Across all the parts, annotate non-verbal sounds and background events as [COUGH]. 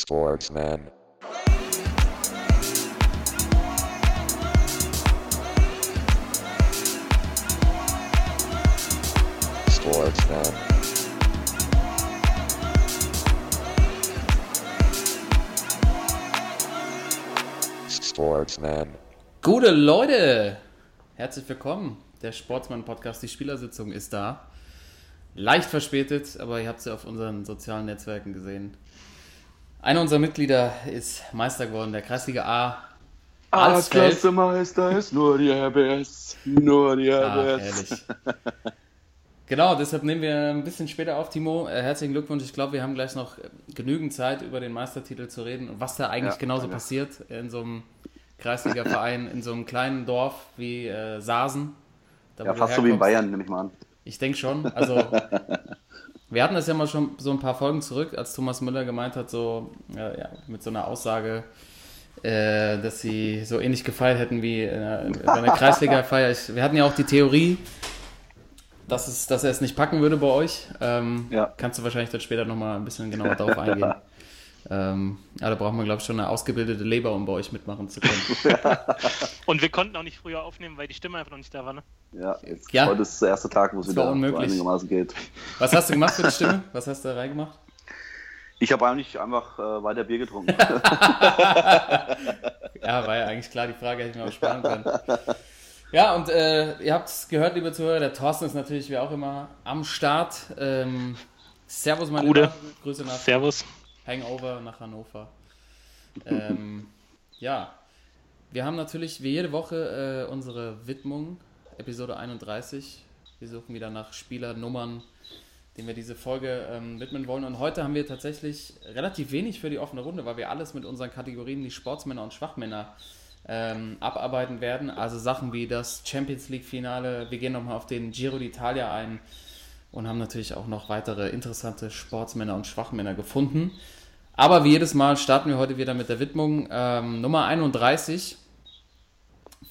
Sportsman. Sportsman. Sportsman. Gute Leute, herzlich willkommen. Der Sportsmann-Podcast, die Spielersitzung ist da. Leicht verspätet, aber ihr habt sie auf unseren sozialen Netzwerken gesehen. Einer unserer Mitglieder ist Meister geworden, der Kreisliga A. A-Klasse Meister ist nur die RBS. Nur die Ah, RBS. herrlich. Genau, deshalb nehmen wir ein bisschen später auf, Timo. Äh, herzlichen Glückwunsch. Ich glaube, wir haben gleich noch genügend Zeit, über den Meistertitel zu reden und was da eigentlich Ja, genauso danke. passiert in so einem Kreisliga-Verein, in so einem kleinen Dorf wie äh, Saasen. Da, ja, fast so wie in. Bayern, nehme ich mal an. Ich denke schon. Also, [LAUGHS] wir hatten das ja mal schon so ein paar Folgen zurück, als Thomas Müller gemeint hat, so äh, ja, mit so einer Aussage, äh, dass sie so ähnlich gefeiert hätten wie äh, bei einer Kreisliga-Feier. Wir hatten ja auch die Theorie, dass, es, dass er es nicht packen würde bei euch. Ähm, Ja. Kannst du wahrscheinlich dann später nochmal ein bisschen genauer darauf eingehen. [LAUGHS] Ähm, ja, da braucht man, glaube ich, schon eine ausgebildete Leber, um bei euch mitmachen zu können. [LAUGHS] [LAUGHS] Und wir konnten auch nicht früher aufnehmen, weil die Stimme einfach noch nicht da war. Ne? Ja, jetzt, Ja. heute ist der erste Tag, wo es wieder so unmöglich. einigermaßen geht. Was hast du gemacht für die Stimme? [LAUGHS] Was hast du da reingemacht? Ich habe eigentlich einfach äh, weiter Bier getrunken. Ja, war ja eigentlich klar, die Frage hätte ich mir auch sparen können. Ja, und äh, ihr habt es gehört, liebe Zuhörer, der Thorsten ist natürlich wie auch immer am Start. Ähm, servus, meine Gute. Lieber. Grüße nach Servus. Hangover nach Hannover. Ähm, ja, wir haben natürlich wie jede Woche äh, unsere Widmung, Episode 31. Wir suchen wieder nach Spielernummern, denen wir diese Folge ähm, widmen wollen. Und heute haben wir tatsächlich relativ wenig für die offene Runde, weil wir alles mit unseren Kategorien, die Sportsmänner und Schwachmänner, ähm, abarbeiten werden. Also Sachen wie das Champions League-Finale. Wir gehen nochmal auf den Giro d'Italia ein und haben natürlich auch noch weitere interessante Sportsmänner und Schwachmänner gefunden. Aber wie jedes Mal starten wir heute wieder mit der Widmung. Ähm, Nummer 31.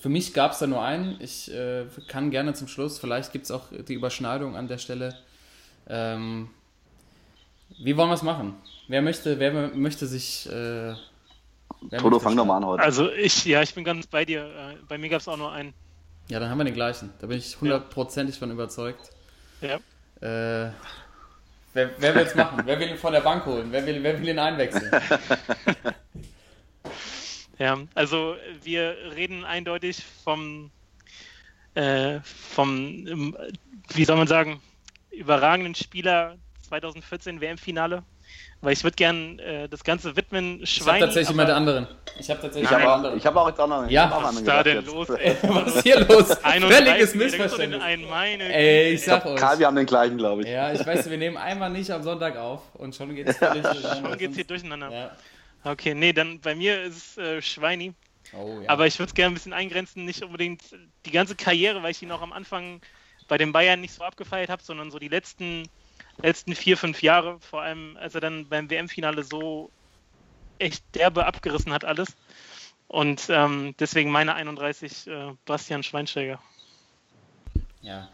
Für mich gab es da nur einen. Ich äh, kann gerne zum Schluss, vielleicht gibt es auch die Überschneidung an der Stelle. Ähm, wie wollen wir es machen? Wer möchte, wer möchte sich. Äh, wer Toto, möchte fang doch mal an heute. Also ich, ja, ich bin ganz bei dir. Äh, Bei mir gab es auch nur einen. Ja, dann haben wir den gleichen. Da bin ich hundertprozentig von überzeugt. Ja. Äh, wer wer will es machen? wer will ihn von der Bank holen? Wer will, wer will ihn einwechseln? [LAUGHS] Ja, also wir reden eindeutig vom, äh, vom, ähm, wie soll man sagen, überragenden Spieler 2014 WM-Finale. Weil ich würde gern äh, das Ganze widmen. Ich habe tatsächlich mal aber- den anderen. Ich habe tatsächlich Ich mal habe den auch, anderen. ich hab auch jetzt auch noch einen. Ja. ich auch Was ist da denn jetzt. los? Ey? [LAUGHS] Was ist hier los? 31, Völliges Missverständnis. meine Ey, ich sag euch. Karl, wir haben den gleichen, glaube ich. Ja, ich weiß, wir nehmen einmal nicht am Sonntag auf und schon geht's völlig [LAUGHS] Schon geht's hier durcheinander. Ja. Okay, nee, dann bei mir ist es äh, Schweini. Oh, ja. Aber ich würde es gerne ein bisschen eingrenzen, nicht unbedingt die ganze Karriere, weil ich ihn auch am Anfang bei den Bayern nicht so abgefeiert habe, sondern so die letzten, letzten vier, fünf Jahre, vor allem als er dann beim WM-Finale so echt derbe abgerissen hat alles. Und ähm, deswegen meine 31 äh, Bastian Schweinsteiger. ja.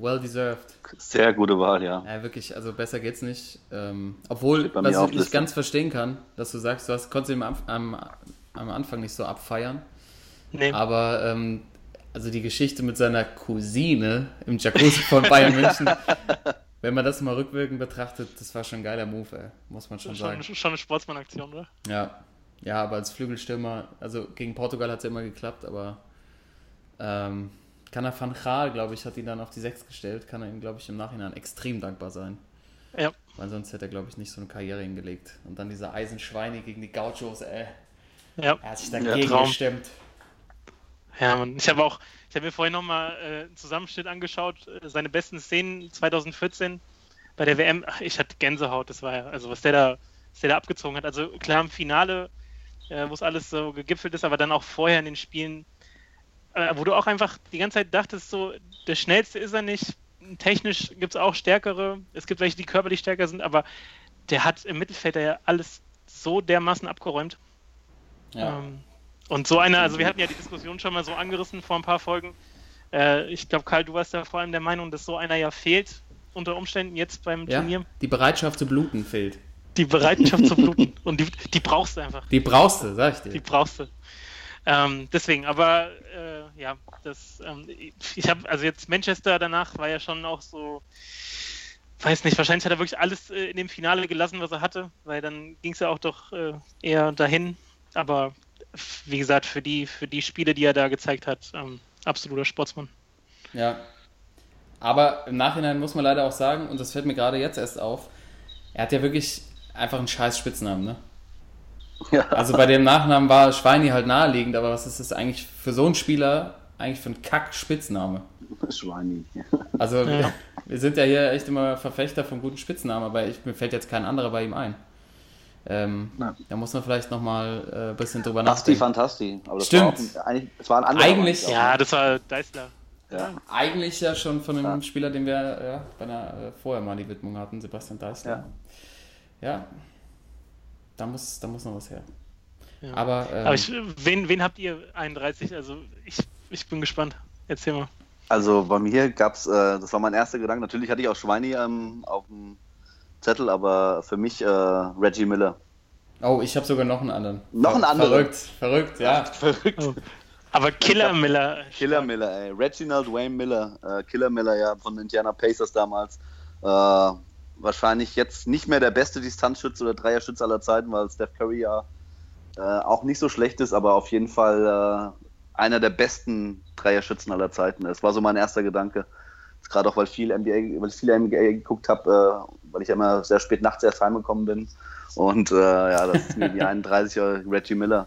Well deserved. Sehr gute Wahl, ja. Ja, wirklich, also besser geht's nicht. Ähm, obwohl, was ich nicht ganz verstehen kann, dass du sagst, du hast, konntest ihn am, am, am Anfang nicht so abfeiern. Nee, Aber ähm, also die Geschichte mit seiner Cousine im Jacuzzi von Bayern München, [LAUGHS] wenn man das mal rückwirkend betrachtet, das war schon ein geiler Move, ey, muss man schon sagen. schon, schon eine Sportsmann-Aktion, oder? Ja. Ja, aber als Flügelstürmer, also gegen Portugal hat es ja immer geklappt, aber ähm, Kanner van Gaal, glaube ich, hat ihn dann auf die 6 gestellt, kann er ihm, glaube ich, im Nachhinein extrem dankbar sein. Ja. Weil sonst hätte er, glaube ich, nicht so eine Karriere hingelegt. Und dann dieser Eisenschweine gegen die Gauchos, ey. Ja. Er hat sich Ja, dagegen Traum. gestemmt. Ja, Mann. Ich habe auch, ich habe mir vorhin nochmal äh, einen Zusammenschnitt angeschaut, äh, seine besten Szenen 2014 bei der WM. Ach, ich hatte Gänsehaut, das war ja, also was der da, was der da abgezogen hat. Also klar im Finale, äh, wo es alles so gegipfelt ist, aber dann auch vorher in den Spielen, äh, wo du auch einfach die ganze Zeit dachtest, so, der schnellste ist er nicht. Technisch gibt es auch stärkere, es gibt welche, die körperlich stärker sind, aber der hat im Mittelfeld ja alles so dermaßen abgeräumt. Ja. Ähm, und so eine, also wir hatten ja die Diskussion schon mal so angerissen vor ein paar Folgen. Äh, ich glaube, Karl, du warst ja vor allem der Meinung, dass so einer ja fehlt unter Umständen jetzt beim ja. Turnier. Die Bereitschaft zu bluten fehlt. die Bereitschaft zu bluten. [LAUGHS] Und die, die brauchst du einfach. Die brauchst du, sag ich dir. Die brauchst du. Ähm, deswegen, aber äh, ja, das, ähm, ich habe, also jetzt Manchester danach war ja schon auch so, weiß nicht, wahrscheinlich hat er wirklich alles äh, in dem Finale gelassen, was er hatte, weil dann ging es ja auch doch äh, eher dahin. Aber wie gesagt, für die, für die Spiele, die er da gezeigt hat, ähm, absoluter Sportsmann. Ja. Aber im Nachhinein muss man leider auch sagen, und das fällt mir gerade jetzt erst auf, er hat ja wirklich einfach einen scheiß Spitznamen, ne? Ja. Also bei dem Nachnamen war Schweini halt naheliegend, aber was ist das eigentlich für so einen Spieler eigentlich für ein Kack-Spitzname? Schweini. Also wir, Ja. wir sind ja hier echt immer Verfechter von guten Spitznamen, aber ich, mir fällt jetzt kein anderer bei ihm ein. Ähm, Ja. Da muss man vielleicht nochmal äh, ein bisschen drüber Basti nachdenken. Fantasti. Aber das Stimmt. War ein, eigentlich, es war ein anderer. Eigentlich- Ja, das war Deisler. ja. Eigentlich ja schon von einem Ja. Spieler, den wir ja, bei einer, äh, vorher mal die Widmung hatten, Sebastian Deißler. Ja. Da muss, da muss noch was her. Ja. Aber, ähm, Aber ich, wen, wen habt ihr 31? Also ich, ich bin gespannt. Erzähl mal. Also bei mir gab es, äh, das war mein erster Gedanke. Natürlich hatte ich auch Schweini ähm, auf dem Zettel, aber für mich äh, Reggie Miller. oh, ich habe sogar noch einen anderen. Noch einen anderen? Verrückt, verrückt, ja. [LAUGHS] Verrückt. Oh. Aber Killer Miller. Killer Miller, ey. Reginald Wayne Miller. Äh, Killer Miller, ja, von Indiana Pacers damals. Äh, wahrscheinlich jetzt nicht mehr der beste Distanzschütze oder Dreierschütze aller Zeiten, weil Steph Curry ja äh, auch nicht so schlecht ist, aber auf jeden Fall äh, einer der besten Dreierschützen aller Zeiten. Das war so mein erster Gedanke. Gerade auch, weil, viel NBA, weil ich viel NBA geguckt habe, äh, weil ich ja immer sehr spät nachts erst heimgekommen bin. Und äh, ja, das ist mir die [LAUGHS] 31er Reggie Miller.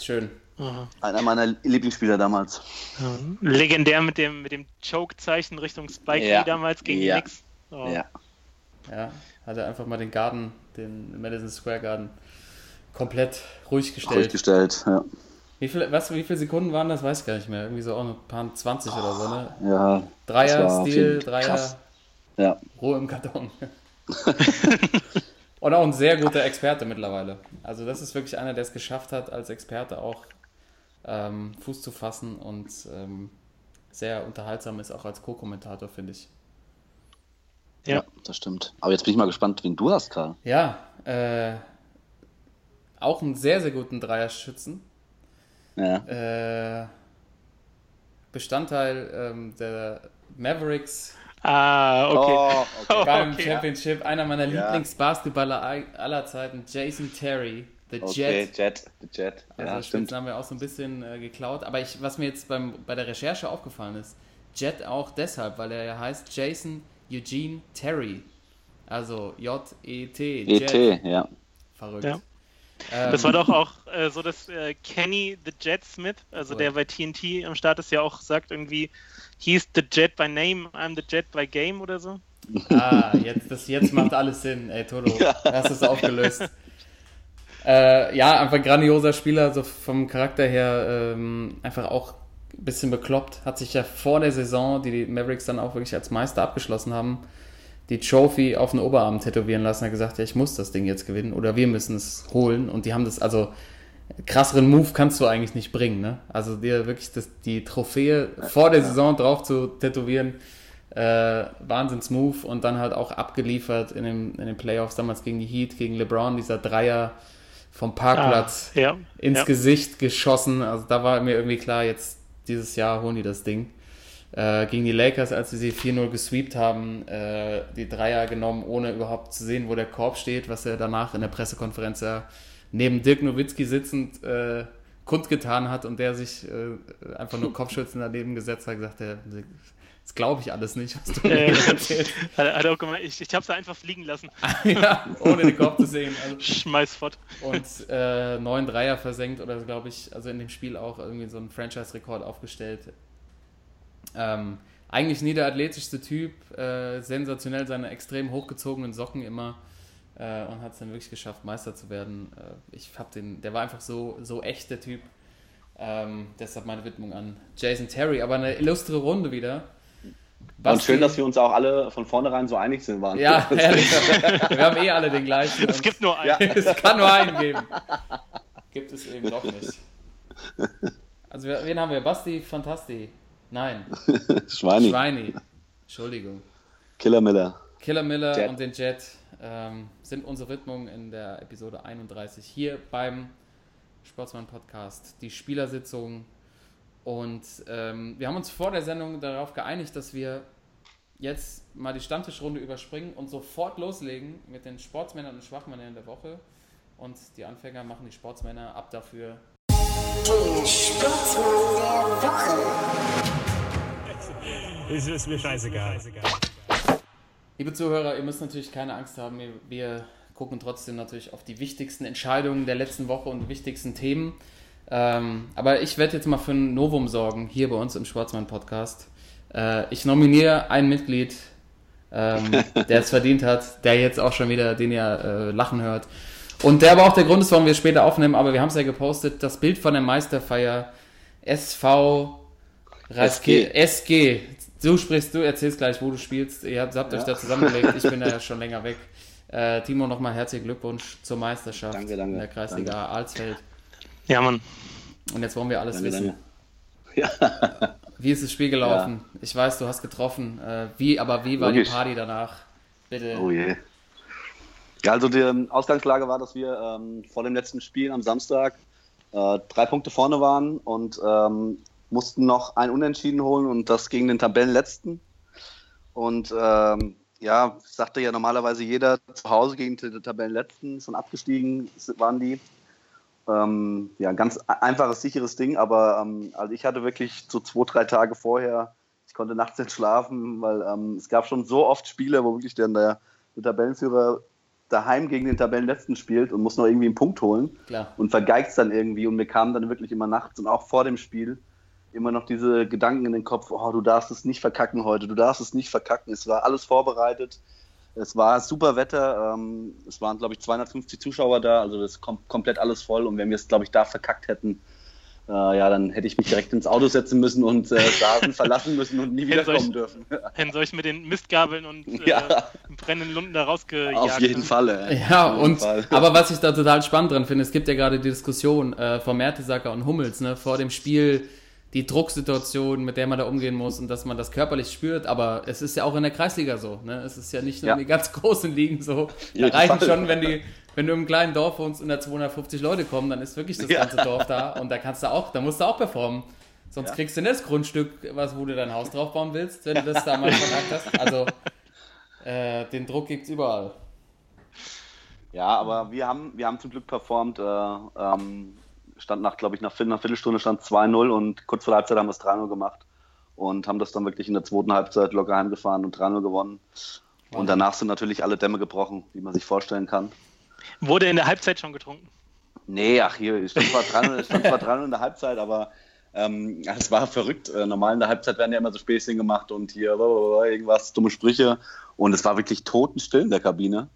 Schön. Aha. Einer meiner Lieblingsspieler damals. Ja. Legendär mit dem, mit dem Choke-Zeichen Richtung Spike Ja. Lee damals gegen Ja. die Knicks. Oh. Ja. Ja, hat er einfach mal den Garten, den Madison Square Garden, komplett ruhig gestellt. Ruhig gestellt, ja. Wie, viel, was, wie viele Sekunden waren das? Weiß ich gar nicht mehr. Irgendwie so auch ein paar 20 oder so, ne? Ja, Dreier, Stil, Dreier, krass. ja. Ruhe im Karton. [LAUGHS] Und auch ein sehr guter Experte mittlerweile. Also das ist wirklich einer, der es geschafft hat, als Experte auch ähm, Fuß zu fassen und ähm, sehr unterhaltsam ist, auch als Co-Kommentator, finde ich. Ja. Ja. das stimmt. Aber jetzt bin ich mal gespannt, wen du hast, Karl. Ja, äh, auch einen sehr, sehr guten Dreierschützen. Ja. Äh, Bestandteil ähm, der Mavericks Ah, okay. Oh, [LAUGHS] okay. beim Okay. Championship. Einer meiner Ja. Lieblingsbasketballer all- aller Zeiten, Jason Terry, The okay, Jet. Jet. The Jet. Also Ja, stimmt. Haben wir auch so ein bisschen äh, geklaut. Aber ich, was mir jetzt beim, bei der Recherche aufgefallen ist, Jet auch deshalb, weil er ja heißt Jason Eugene Terry. Also J-E-T. ET, E ja. Verrückt. Ja. Ähm, Das war doch auch äh, so, dass äh, Kenny the Jet Smith, also Cool. der bei TNT am Start ist, ja auch sagt irgendwie, he's the Jet by name, I'm the Jet by game oder so. Ah, jetzt, das, jetzt macht alles Sinn. Ey, Toto, hast es aufgelöst. Äh, ja, einfach ein grandioser Spieler, so vom Charakter her ähm, einfach auch ein bisschen bekloppt. Hat sich ja vor der Saison, die die Mavericks dann auch wirklich als Meister abgeschlossen haben, die Trophy auf den Oberarm tätowieren lassen. Er hat gesagt, ja, ich muss das Ding jetzt gewinnen oder wir müssen es holen. Und die haben das, also krasseren Move kannst du eigentlich nicht bringen. Ne? Also dir wirklich das, die Trophäe vor der Saison drauf zu tätowieren, äh, Wahnsinns-Move und dann halt auch abgeliefert in, dem, in den Playoffs damals gegen die Heat, gegen LeBron, dieser Dreier vom Parkplatz Ah, ja. ins ja. Gesicht geschossen. Also da war mir irgendwie klar, jetzt dieses Jahr holen die das Ding. Äh, gegen die Lakers, als sie sie 4-0 gesweept haben, äh, die Dreier genommen, ohne überhaupt zu sehen, wo der Korb steht, was er danach in der Pressekonferenz ja neben Dirk Nowitzki sitzend äh, kundgetan hat und der sich äh, einfach nur Kopfschützen daneben gesetzt hat, gesagt, der, das glaube ich alles nicht, was du mir Äh, erzählst. hat, auch gemeint, ich, ich habe sie einfach fliegen lassen. [LAUGHS] ja, ohne den Korb zu sehen. Also, Schmeiß fort. und äh, neun Dreier versenkt oder glaube ich, also in dem Spiel auch irgendwie so einen Franchise-Rekord aufgestellt. Ähm, eigentlich nie der athletischste Typ, äh, sensationell seine extrem hochgezogenen Socken immer äh, und hat es dann wirklich geschafft, Meister zu werden. Äh, ich hab den, der war einfach so, so echt, der Typ. Ähm, deshalb meine Widmung an Jason Terry, aber eine illustre Runde wieder. Und schön, dass wir uns auch alle von vornherein so einig sind waren. Ja, [LAUGHS] wir haben eh alle den gleichen. Es gibt nur einen. Ja. [LAUGHS] es kann nur einen geben. Gibt es eben doch nicht. Also, wen haben wir? Basti Fantasti? Nein, [LAUGHS] Schweini. Schweini. Entschuldigung. Killer Miller. Killer Miller Jet. und den Jet ähm, sind unsere Widmung in der Episode 31 hier beim Sportsmann Podcast. Die Spielersitzung. Und ähm, wir haben uns vor der Sendung darauf geeinigt, dass wir jetzt mal die Stammtischrunde überspringen und sofort loslegen mit den Sportsmännern und Schwachmännern der Woche. Und die Anfänger machen die Sportsmänner ab dafür. Der Sportsmann der Woche. Es ist mir scheißegal. Liebe Zuhörer, ihr müsst natürlich keine Angst haben. Wir, gucken trotzdem natürlich auf die wichtigsten Entscheidungen der letzten Woche und die wichtigsten Themen. Ähm, aber ich werde jetzt mal für ein Novum sorgen, hier bei uns im Schwarzmann-Podcast. Äh, ich nominiere ein Mitglied, ähm, [LAUGHS] der es verdient hat, der jetzt auch schon wieder, den ihr äh, lachen hört. Und der aber auch der Grund ist, warum wir später aufnehmen, aber wir haben es ja gepostet, das Bild von der Meisterfeier SV Raske, SG. Du sprichst, du erzählst gleich, wo du spielst. Ihr habt, habt euch da zusammengelegt. Ich bin da [LAUGHS] ja schon länger weg. Äh, Timo, nochmal herzlichen Glückwunsch zur Meisterschaft Danke, danke, in der Kreisliga danke. Alsfeld. Ja, Mann. Und jetzt wollen wir alles Danke, wissen. danke. [LAUGHS] Wie ist das Spiel gelaufen? Ich weiß, du hast getroffen. Äh, wie, aber wie war Logisch. die Party danach? Bitte. Oh je. Ja, also die ähm, Ausgangslage war, dass wir ähm, vor dem letzten Spiel am Samstag äh, drei Punkte vorne waren und ähm, mussten noch ein Unentschieden holen und das gegen den Tabellenletzten. Und ähm, ja, sagte ja normalerweise jeder zu Hause gegen den Tabellenletzten, schon abgestiegen waren die. Ähm, ja, ein ganz einfaches, sicheres Ding, aber ähm, also ich hatte wirklich so zwei, drei Tage vorher, ich konnte nachts nicht schlafen, weil ähm, es gab schon so oft Spiele, wo wirklich dann der, der Tabellenführer daheim gegen den Tabellenletzten spielt und muss noch irgendwie einen Punkt holen Klar. und vergeigt dann irgendwie und mir kamen dann wirklich immer nachts und auch vor dem Spiel immer noch diese Gedanken in den Kopf, oh, du darfst es nicht verkacken heute, du darfst es nicht verkacken. Es war alles vorbereitet. Es war super Wetter. Ähm, es waren, glaube ich, 250 Zuschauer da, also das kommt komplett alles voll. Und wenn wir es, glaube ich, da verkackt hätten, äh, ja, dann hätte ich mich direkt ins Auto setzen müssen und äh, [LAUGHS] Saßen verlassen müssen und nie wiederkommen euch- dürfen. [LAUGHS] Hätten solch mit den Mistgabeln und [LAUGHS] äh, Ja. brennenden Lunden da rausgejagt. Auf jeden? Fall. ey. Ja, Auf jeden und Fall. aber was ich da total spannend dran finde, es gibt ja gerade die Diskussion äh, von Mertesacker und Hummels, ne, vor dem Spiel die Drucksituation, mit der man da umgehen muss und dass man das körperlich spürt, aber es ist ja auch in der Kreisliga so, ne? Es ist ja nicht nur Ja. in den ganz großen Ligen so. Da Jeden reichen Fall. schon, wenn die wenn du im kleinen Dorf wohnst und da 250 Leute kommen, dann ist wirklich das Ja. ganze Dorf da und da kannst du auch, da musst du auch performen. Sonst Ja. kriegst du nicht das Grundstück, was, wo du dein Haus drauf bauen willst, wenn du das da mal verkackt hast. Also äh, den Druck gibt's überall. Ja, aber wir haben, wir haben zum Glück performt. Äh, ähm, stand nach, glaube ich, nach, nach Viertelstunde stand 2-0 und kurz vor der Halbzeit haben wir es 3-0 gemacht und haben das dann wirklich in der zweiten Halbzeit locker heimgefahren und 3-0 gewonnen. Und danach sind natürlich alle Dämme gebrochen, wie man sich vorstellen kann. Wurde in der Halbzeit schon getrunken. Nee, ach hier, es stand zwar 3-0 es stand zwar 3-0 in der Halbzeit, aber ähm, es war verrückt. Äh, normal in der Halbzeit werden ja immer so Späßchen gemacht und hier irgendwas, dumme Sprüche. Und es war wirklich totenstill in der Kabine.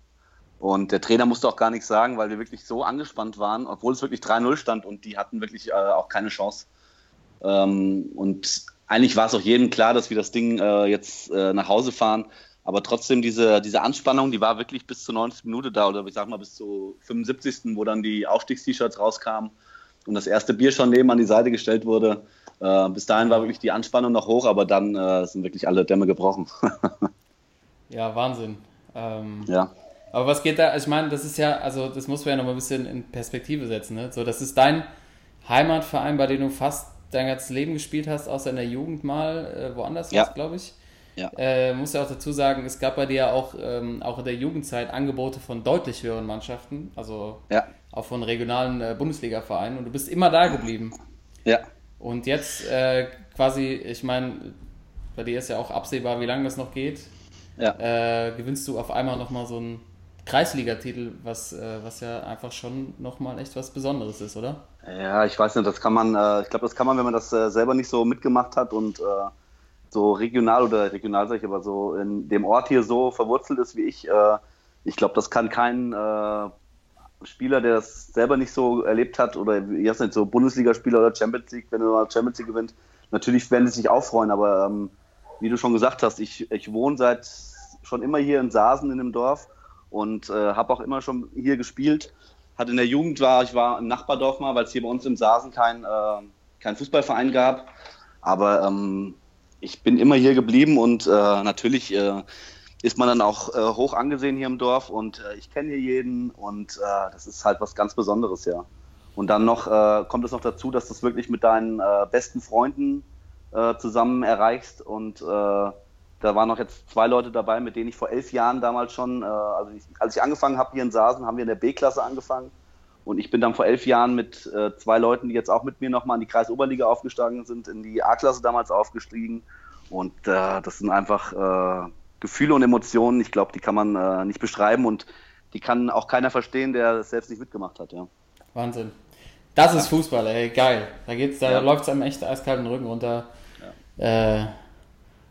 Und der Trainer musste auch gar nichts sagen, weil wir wirklich so angespannt waren, obwohl es wirklich 3-0 stand und die hatten wirklich äh, auch keine Chance. Ähm, und eigentlich war es auch jedem klar, dass wir das Ding äh, jetzt äh, nach Hause fahren. Aber trotzdem, diese, diese Anspannung, die war wirklich bis zur 90. Minute da oder ich sag mal bis zur 75. wo dann die Aufstiegst-T-Shirts rauskamen und das erste Bier schon neben an die Seite gestellt wurde. Äh, bis dahin war wirklich die Anspannung noch hoch, aber dann äh, sind wirklich alle Dämme gebrochen. [LAUGHS] Ja, Wahnsinn. Ähm, ja. Aber was geht da? Ich meine, das ist ja, also das muss man ja noch mal ein bisschen in Perspektive setzen. Ne? So, das ist dein Heimatverein, bei dem du fast dein ganzes Leben gespielt hast, außer in der Jugend mal äh, woanders Ja. warst, glaube ich. Ja. Äh, muss ja auch dazu sagen, es gab bei dir ja auch, ähm, auch in der Jugendzeit Angebote von deutlich höheren Mannschaften, also Ja. auch von regionalen äh, Bundesliga-Vereinen und du bist immer da geblieben. Ja. Und jetzt äh, quasi, ich meine, bei dir ist ja auch absehbar, wie lange das noch geht Ja. äh, gewinnst du auf einmal nochmal so einen Kreisligatitel, was, äh, was ja einfach schon nochmal echt was Besonderes ist, oder? Ja, ich weiß nicht, das kann man, äh, ich glaube, das kann man, wenn man das äh, selber nicht so mitgemacht hat und äh, so regional oder regional sag ich, aber so in dem Ort hier so verwurzelt ist wie ich, äh, ich glaube, das kann kein äh, Spieler, der das selber nicht so erlebt hat oder jetzt nicht so Bundesligaspieler oder Champions League, wenn er mal Champions League gewinnt, natürlich werden sie sich auch freuen, aber ähm, wie du schon gesagt hast, ich, ich wohne seit schon immer hier in Saasen in dem Dorf und äh, habe auch immer schon hier gespielt. Hat in der Jugend war, ich war im Nachbardorf mal, weil es hier bei uns im Saasen kein, äh, kein Fußballverein gab. Aber ähm, ich bin immer hier geblieben und äh, natürlich äh, ist man dann auch äh, hoch angesehen hier im Dorf und äh, ich kenne hier jeden und äh, das ist halt was ganz Besonderes, ja. Und dann noch äh, kommt es noch dazu, dass du es wirklich mit deinen besten Freunden zusammen erreichst und da waren noch jetzt zwei Leute dabei, mit denen ich vor elf Jahren damals schon, also ich, als ich angefangen habe hier in Sasen, haben wir in der B-Klasse angefangen. Und ich bin dann vor elf Jahren mit äh, zwei Leuten, die jetzt auch mit mir nochmal in die Kreisoberliga aufgestiegen sind, in die A-Klasse damals aufgestiegen. Und äh, das sind einfach äh, Gefühle und Emotionen, ich glaube, die kann man äh, nicht beschreiben und die kann auch keiner verstehen, der es selbst nicht mitgemacht hat. Ja. Wahnsinn. Das ist Fußball, ey, geil. Da geht's, da Ja. läuft es einem echt eiskalten Rücken runter. Äh,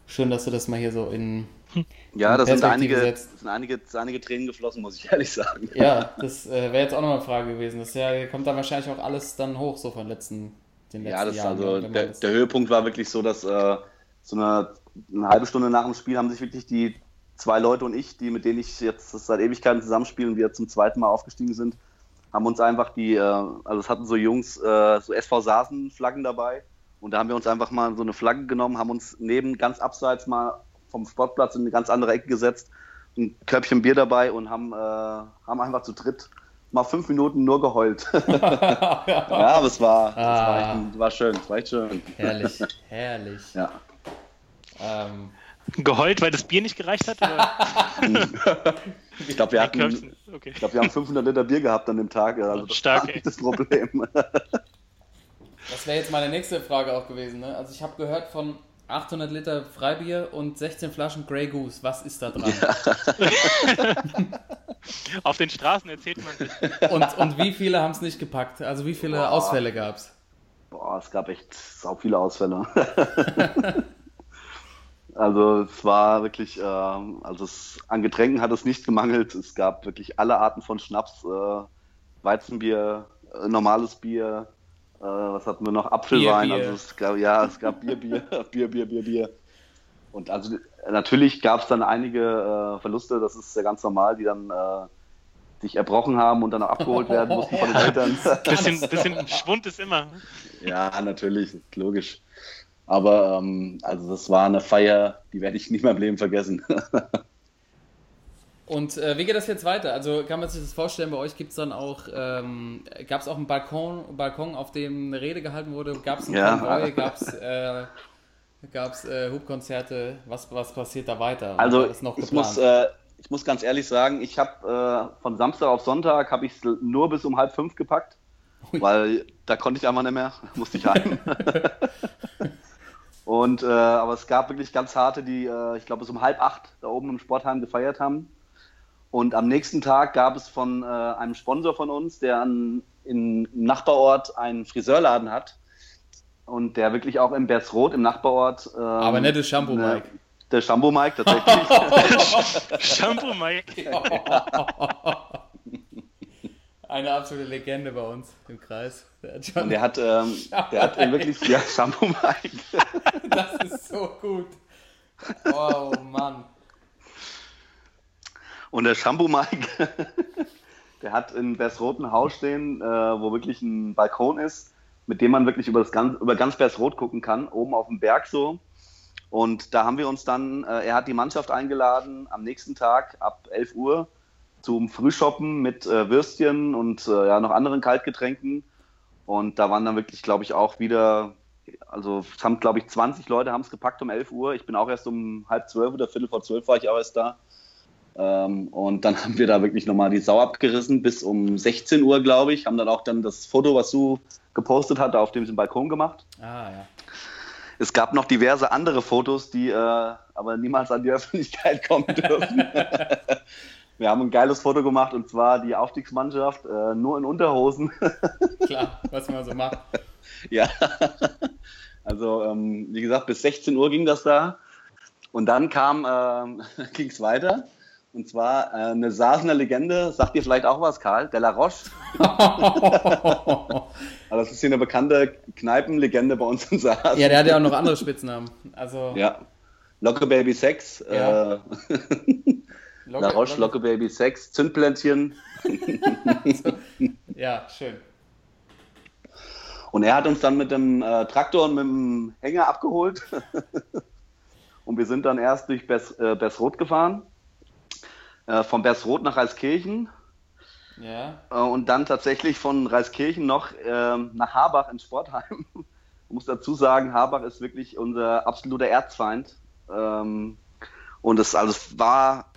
schön, dass du das mal hier so in. [LAUGHS] Ja, da sind einige, setzt. sind einige, sind einige Tränen geflossen, muss ich ehrlich sagen. Ja, [LAUGHS] das äh, wäre jetzt auch nochmal eine Frage gewesen. Das ja, kommt dann wahrscheinlich auch alles dann hoch, so von letzten, den letzten Ja, das Jahren. also ne, der, das- der Höhepunkt war wirklich so, dass äh, so eine, eine halbe Stunde nach dem Spiel haben sich wirklich die zwei Leute und ich, die mit denen ich jetzt seit Ewigkeiten zusammenspiele und wir zum zweiten Mal aufgestiegen sind, haben uns einfach die, äh, also es hatten so Jungs, äh, so SV Saßen Flaggen dabei und da haben wir uns einfach mal so eine Flagge genommen, haben uns neben ganz abseits mal vom Sportplatz in eine ganz andere Ecke gesetzt, ein Körbchen Bier dabei und haben, äh, haben einfach zu dritt mal fünf Minuten nur geheult. [LAUGHS] [LAUGHS] ja, aber es war, es war, echt, ein- war schön, es war echt schön. Herrlich, [LAUGHS] herrlich. Ja. Ähm, Geheult, weil das Bier nicht gereicht hat? Oder? Ich glaube, wir, hatten- okay. ich glaub, wir haben 500 Liter Bier gehabt an dem Tag. Also das Stark, war ey. nicht das Problem. Das wäre jetzt meine nächste Frage auch gewesen. Ne? Also ich habe gehört von 800 Liter Freibier und 16 Flaschen Grey Goose. Was ist da dran? [LAUGHS] Auf den Straßen erzählt man sich. Und, und wie viele haben es nicht gepackt? Also wie viele Boah. Ausfälle gab es? Boah, es gab echt sau viele Ausfälle. [LAUGHS] also es war wirklich, ähm, also es, an Getränken hat es nicht gemangelt. Es gab wirklich alle Arten von Schnaps, äh, Weizenbier, äh, normales Bier, äh, was hatten wir noch? Apfelwein. Bier, Bier. Also es gab, ja, es gab Bier, Bier, [LAUGHS] [LAUGHS] Bier, Bier, Bier, Bier. Und also natürlich gab es dann einige äh, Verluste, das ist ja ganz normal, die dann äh, sich erbrochen haben und dann auch abgeholt werden mussten von den [LAUGHS] Eltern. Bisschen, bisschen Schwund ist immer. Ja, natürlich, logisch. Aber ähm, also das war eine Feier, die werde ich nie mehr im Leben vergessen. Und äh, wie geht das jetzt weiter? Also kann man sich das vorstellen, bei euch gibt es dann auch, ähm, gab es auch einen Balkon, Balkon, auf dem eine Rede gehalten wurde? Gab es einen Ja. Konvoi? Gab es äh, gab's, äh, Hubkonzerte? Was, was passiert da weiter? Also ich muss, äh, ich muss ganz ehrlich sagen, ich habe äh, von Samstag auf Sonntag habe ich es nur bis um halb fünf gepackt, weil da konnte ich einfach nicht mehr, [LAUGHS] musste ich heim. [LAUGHS] Und äh, aber es gab wirklich ganz harte, die äh, ich glaube bis um halb acht da oben im Sportheim gefeiert haben. Und am nächsten Tag gab es von äh, einem Sponsor von uns, der an, in, im Nachbarort einen Friseurladen hat und der wirklich auch im Bersroth im Nachbarort. ähm, Aber nicht das Shampoo, ne- Mike. Der Shampoo Mike tatsächlich. [LAUGHS] [LAUGHS] Shampoo, Mike. [LAUGHS] Eine absolute Legende bei uns im Kreis. Der Und der hat, ähm, der hat wirklich ja, Shampoo Mike. das ist so gut. Oh Mann. Und der Shampoo Mike, [LAUGHS] der hat in Bersroth ein Haus stehen, äh, wo wirklich ein Balkon ist, mit dem man wirklich über, das ganz, über ganz Bersroth gucken kann, oben auf dem Berg so. Und da haben wir uns dann, äh, er hat die Mannschaft eingeladen, am nächsten Tag ab 11 Uhr zum Frühshoppen mit äh, Würstchen und äh, ja, noch anderen Kaltgetränken. Und da waren dann wirklich, glaube ich, auch wieder, also es haben, glaube ich, 20 Leute haben es gepackt um 11 Uhr. Ich bin auch erst um halb zwölf oder viertel vor zwölf war ich auch erst da. Ähm, und dann [LAUGHS] haben wir da wirklich nochmal die Sau abgerissen bis um 16 Uhr, glaube ich. Haben dann auch dann das Foto, was du gepostet hast, auf dem Balkon gemacht. Ah ja. Es gab noch diverse andere Fotos, die äh, aber niemals an die [LAUGHS] Öffentlichkeit kommen dürfen. [LAUGHS] wir haben ein geiles Foto gemacht und zwar die Aufstiegsmannschaft äh, nur in Unterhosen. Klar, was man so macht. ja. Also, ähm, wie gesagt, bis 16 Uhr ging das da. Und dann kam, ähm, ging es weiter. Und zwar äh, eine Saasener Legende, sagt dir vielleicht auch was, Karl, De La Roche. [LAUGHS] Aber das ist hier eine bekannte Kneipenlegende bei uns in Saasen. Ja, der hat ja auch noch andere Spitznamen. Also Ja. Locke Baby Sex, Ja. [LAUGHS] äh, Locke- La Roche, Locke Baby Sex, Zündpläntchen. [LAUGHS] Ja, schön. Und er hat uns dann mit dem äh, Traktor und mit dem Hänger abgeholt. und wir sind dann erst durch Bess, äh, Bessroth gefahren. Äh, von Bersroth nach Reiskirchen Ja. äh, und dann tatsächlich von Reiskirchen noch ähm, nach Habach ins Sportheim. Ich [LAUGHS] muss dazu sagen, Habach ist wirklich unser absoluter Erzfeind. Ähm, und es, also es, war,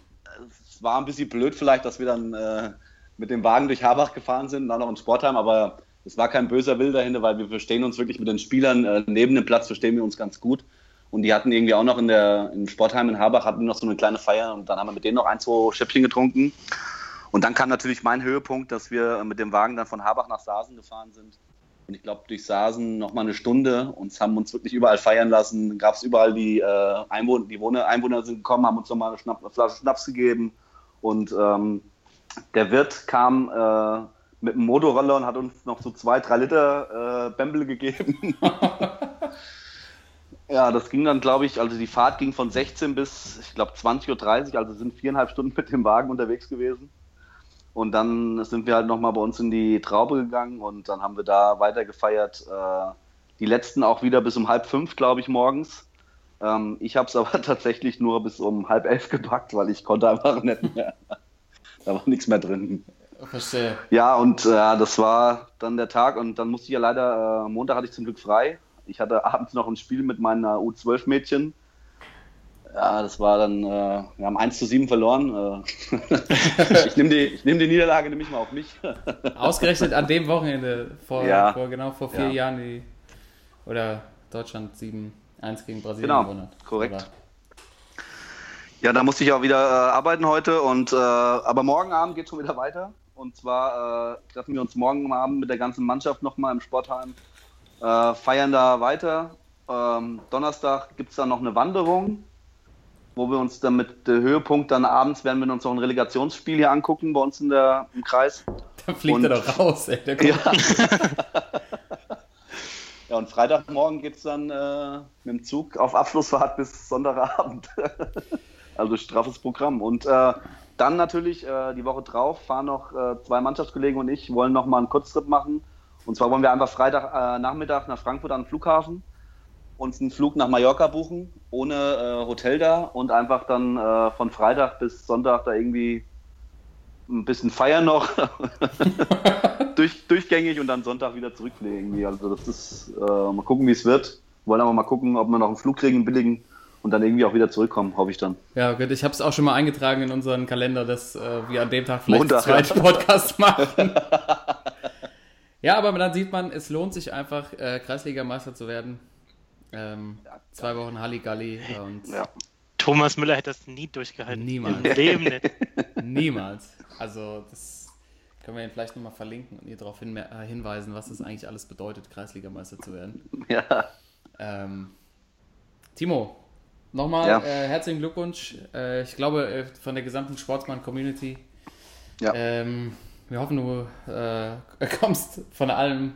es war ein bisschen blöd vielleicht, dass wir dann äh, mit dem Wagen durch Habach gefahren sind, dann noch ins Sportheim, aber es war kein böser Will dahinter, weil wir verstehen uns wirklich mit den Spielern äh, neben dem Platz, verstehen wir uns ganz gut. Und die hatten irgendwie auch noch in der, im Sportheim in Habach hatten noch so eine kleine Feier und dann haben wir mit denen noch ein, zwei Schäppchen getrunken. Und dann kam natürlich mein Höhepunkt, dass wir mit dem Wagen dann von Habach nach Saasen gefahren sind. Und ich glaube, durch Saasen noch mal eine Stunde und haben uns wirklich überall feiern lassen. Gab es überall die äh, Einwohner, die Wohner, Einwohner sind gekommen, haben uns nochmal eine, Schnapp, eine Flasche Schnaps gegeben. Und ähm, der Wirt kam äh, mit einem Motorroller und hat uns noch so zwei, drei Liter äh, Bämbel gegeben. [LAUGHS] ja, das ging dann, glaube ich, also die Fahrt ging von 16 bis, ich glaube, 20.30 Uhr, also sind viereinhalb Stunden [LAUGHS] mit dem Wagen unterwegs gewesen. Und dann sind wir halt nochmal bei uns in die Traube gegangen und dann haben wir da weiter gefeiert. Äh, die letzten auch wieder bis um halb fünf, glaube ich, morgens. Ähm, ich habe es [LAUGHS] aber tatsächlich nur bis um halb elf gepackt, weil ich konnte einfach [LAUGHS] nicht mehr. da war nichts mehr drin. Verstehe. Ja, und äh, das war dann der Tag und dann musste ich ja leider, äh, Montag hatte ich zum Glück frei. Ich hatte abends noch ein Spiel mit meiner U12-Mädchen. Ja, das war dann, äh, wir haben 1 zu 7 verloren. Äh, [LAUGHS] ich nehme die, ich nehm die Niederlage nämlich mal auf mich. Ausgerechnet an dem Wochenende, vor, Ja. vor genau vor vier Ja. Jahren, die, oder Deutschland 7-1 gegen Brasilien Genau, gewonnen hat. korrekt. Oder? Ja, da musste ich auch wieder äh, arbeiten heute und äh, aber morgen Abend geht schon wieder weiter. Und zwar äh, treffen wir uns morgen Abend mit der ganzen Mannschaft nochmal im Sportheim, äh, feiern da weiter. Ähm, Donnerstag gibt es dann noch eine Wanderung, wo wir uns dann mit der Höhepunkt dann abends werden wir uns noch ein Relegationsspiel hier angucken bei uns in der, im Kreis. [LAUGHS] Da fliegt Und- er doch raus, ey. Der kommt, Ja. [LAUGHS] ja, und Freitagmorgen geht es dann äh, mit dem Zug auf Abschlussfahrt bis Sonntagabend. [LAUGHS] also straffes Programm. Und äh, dann natürlich äh, die Woche drauf fahren noch äh, zwei Mannschaftskollegen und ich, wollen noch mal einen Kurztrip machen. Und zwar wollen wir einfach Freitag äh, Nachmittag nach Frankfurt an den Flughafen, uns einen Flug nach Mallorca buchen, ohne äh, Hotel da und einfach dann äh, von Freitag bis Sonntag da irgendwie ein bisschen feiern noch. [LAUGHS] [LAUGHS] durch, durchgängig und dann Sonntag wieder zurückfliegen. Irgendwie. Also das ist, äh, mal gucken, wie es wird. Wollen aber mal gucken, ob wir noch einen Flug kriegen, einen billigen und dann irgendwie auch wieder zurückkommen, hoffe ich dann. Ja, gut, ich habe es auch schon mal eingetragen in unseren Kalender, dass äh, wir an dem Tag vielleicht Montag, einen ja. zweiten [LAUGHS] Podcast machen. Ja, aber dann sieht man, es lohnt sich einfach, äh, Kreisligameister zu werden. Ähm, zwei Wochen Halligalli und Ja. Thomas Müller hätte das nie durchgehalten. Niemals. Im Leben nicht. [LAUGHS] niemals. Also das können wir ihn vielleicht nochmal verlinken und ihr darauf hin, äh, hinweisen, was das eigentlich alles bedeutet, Kreisligameister zu werden. ja. Ähm, Timo, nochmal Ja. äh, herzlichen Glückwunsch. Äh, ich glaube, äh, von der gesamten Sportsmann-Community. Ja. Ähm, wir hoffen, du äh, [LAUGHS] kommst von allem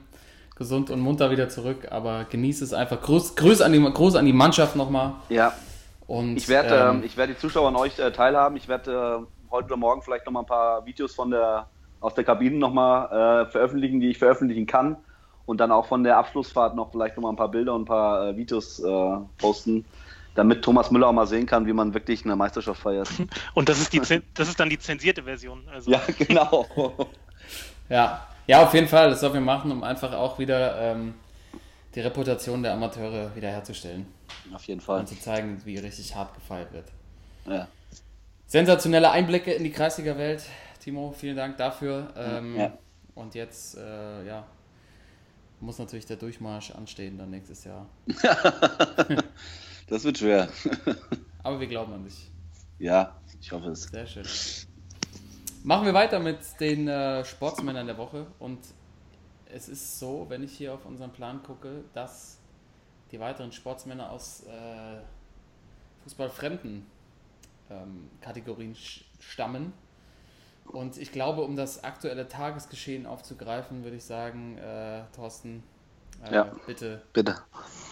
gesund und munter wieder zurück, aber genieß es einfach. Gruß, Grüß an die, Gruß an die Mannschaft nochmal. ja. Und, Ich werde ähm, ähm, ich werd die Zuschauer an euch äh, teilhaben. Ich werde äh, heute oder morgen vielleicht noch mal ein paar Videos von der, aus der Kabine noch mal äh, veröffentlichen, die ich veröffentlichen kann. Und dann auch von der Abschlussfahrt noch vielleicht noch mal ein paar Bilder und ein paar äh, Videos äh, posten, damit Thomas Müller auch mal sehen kann, wie man wirklich eine Meisterschaft feiert. [LAUGHS] Und das ist, die, das ist dann die zensierte Version. Also, ja, genau. [LAUGHS] Ja, ja, auf jeden Fall. Das sollen wir machen, um einfach auch wieder ähm, die Reputation der Amateure wiederherzustellen Auf jeden Fall. und zu zeigen, wie richtig hart gefeiert wird. Ja. Sensationelle Einblicke in die Kreisliga-Welt. Timo, vielen Dank dafür. Ähm, Ja. Und jetzt, äh, ja, muss natürlich der Durchmarsch anstehen dann nächstes Jahr. [LAUGHS] Das wird schwer. [LAUGHS] Aber wir glauben an dich. ja, ich hoffe es. Sehr schön. Machen wir weiter mit den äh, Sportsmännern der Woche. Und es ist so, wenn ich hier auf unseren Plan gucke, dass die weiteren Sportsmänner aus äh, fußballfremden ähm, Kategorien stammen. Und ich glaube, um das aktuelle Tagesgeschehen aufzugreifen, würde ich sagen, äh, Thorsten, äh, Ja. bitte Bitte.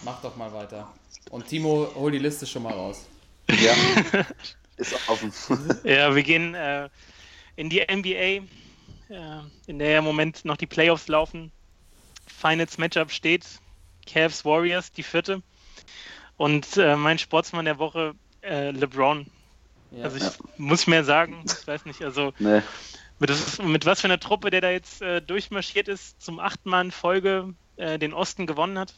mach doch mal weiter. Und Timo, hol die Liste schon mal raus. Ja. [LAUGHS] Ist offen. Ja, wir gehen äh, in die NBA, äh, in der im Moment noch die Playoffs laufen. Finals Matchup steht. Cavs Warriors, die vierte. Und äh, mein Sportsmann der Woche, äh, LeBron. Ja. Also ich muss mehr sagen, ich weiß nicht, also [LAUGHS] Nee. mit, mit was für einer Truppe der da jetzt äh, durchmarschiert ist, zum achten Mal in Folge äh, den Osten gewonnen hat.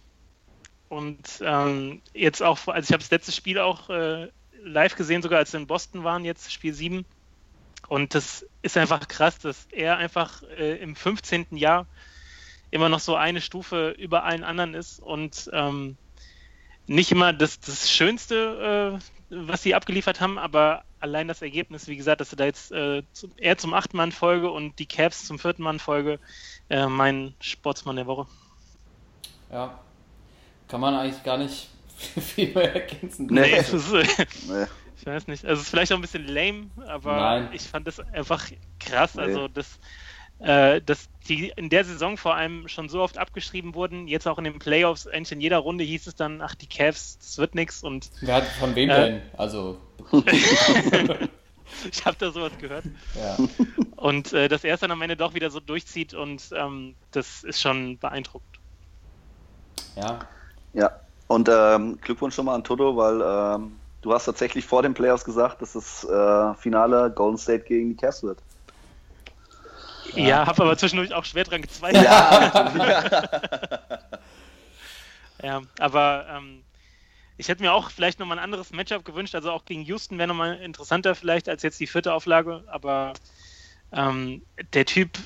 Und ähm, jetzt auch, also ich habe das letzte Spiel auch äh, live gesehen, sogar als wir in Boston waren, jetzt Spiel 7. Und das ist einfach krass, dass er einfach äh, im 15. Jahr immer noch so eine Stufe über allen anderen ist und ähm, nicht immer das, das Schönste, äh, was sie abgeliefert haben, aber allein das Ergebnis, wie gesagt, dass sie da jetzt äh, zu, er zum achten Mann Folge und die Cavs zum vierten Mann Folge, äh, mein Sportsmann der Woche. Ja. Kann man eigentlich gar nicht [LAUGHS] viel mehr ergänzen. Nee. das ist, Nee. [LAUGHS] ich weiß nicht. Also es ist vielleicht auch ein bisschen lame, aber Nein. ich fand das einfach krass. Nee. Also das, äh, dass die in der Saison vor allem schon so oft abgeschrieben wurden, jetzt auch in den Playoffs, eigentlich in jeder Runde hieß es dann, ach die Cavs, das wird nichts und Wer hat von wem Äh. denn? Also, [LAUGHS] ich habe da sowas gehört. ja. Und äh, dass er es dann am Ende doch wieder so durchzieht und ähm, das ist schon beeindruckend. Ja. Ja, und ähm, Glückwunsch schon mal an Toto, weil ähm, du hast tatsächlich vor den Playoffs gesagt, dass das äh, Finale Golden State gegen die Cavs wird. Ja, habe aber zwischendurch auch schwer dran gezweifelt. [LAUGHS] Ja, aber ähm, ich hätte mir auch vielleicht nochmal ein anderes Matchup gewünscht. Also auch gegen Houston wäre nochmal interessanter vielleicht als jetzt die vierte Auflage. Aber ähm, der Typ,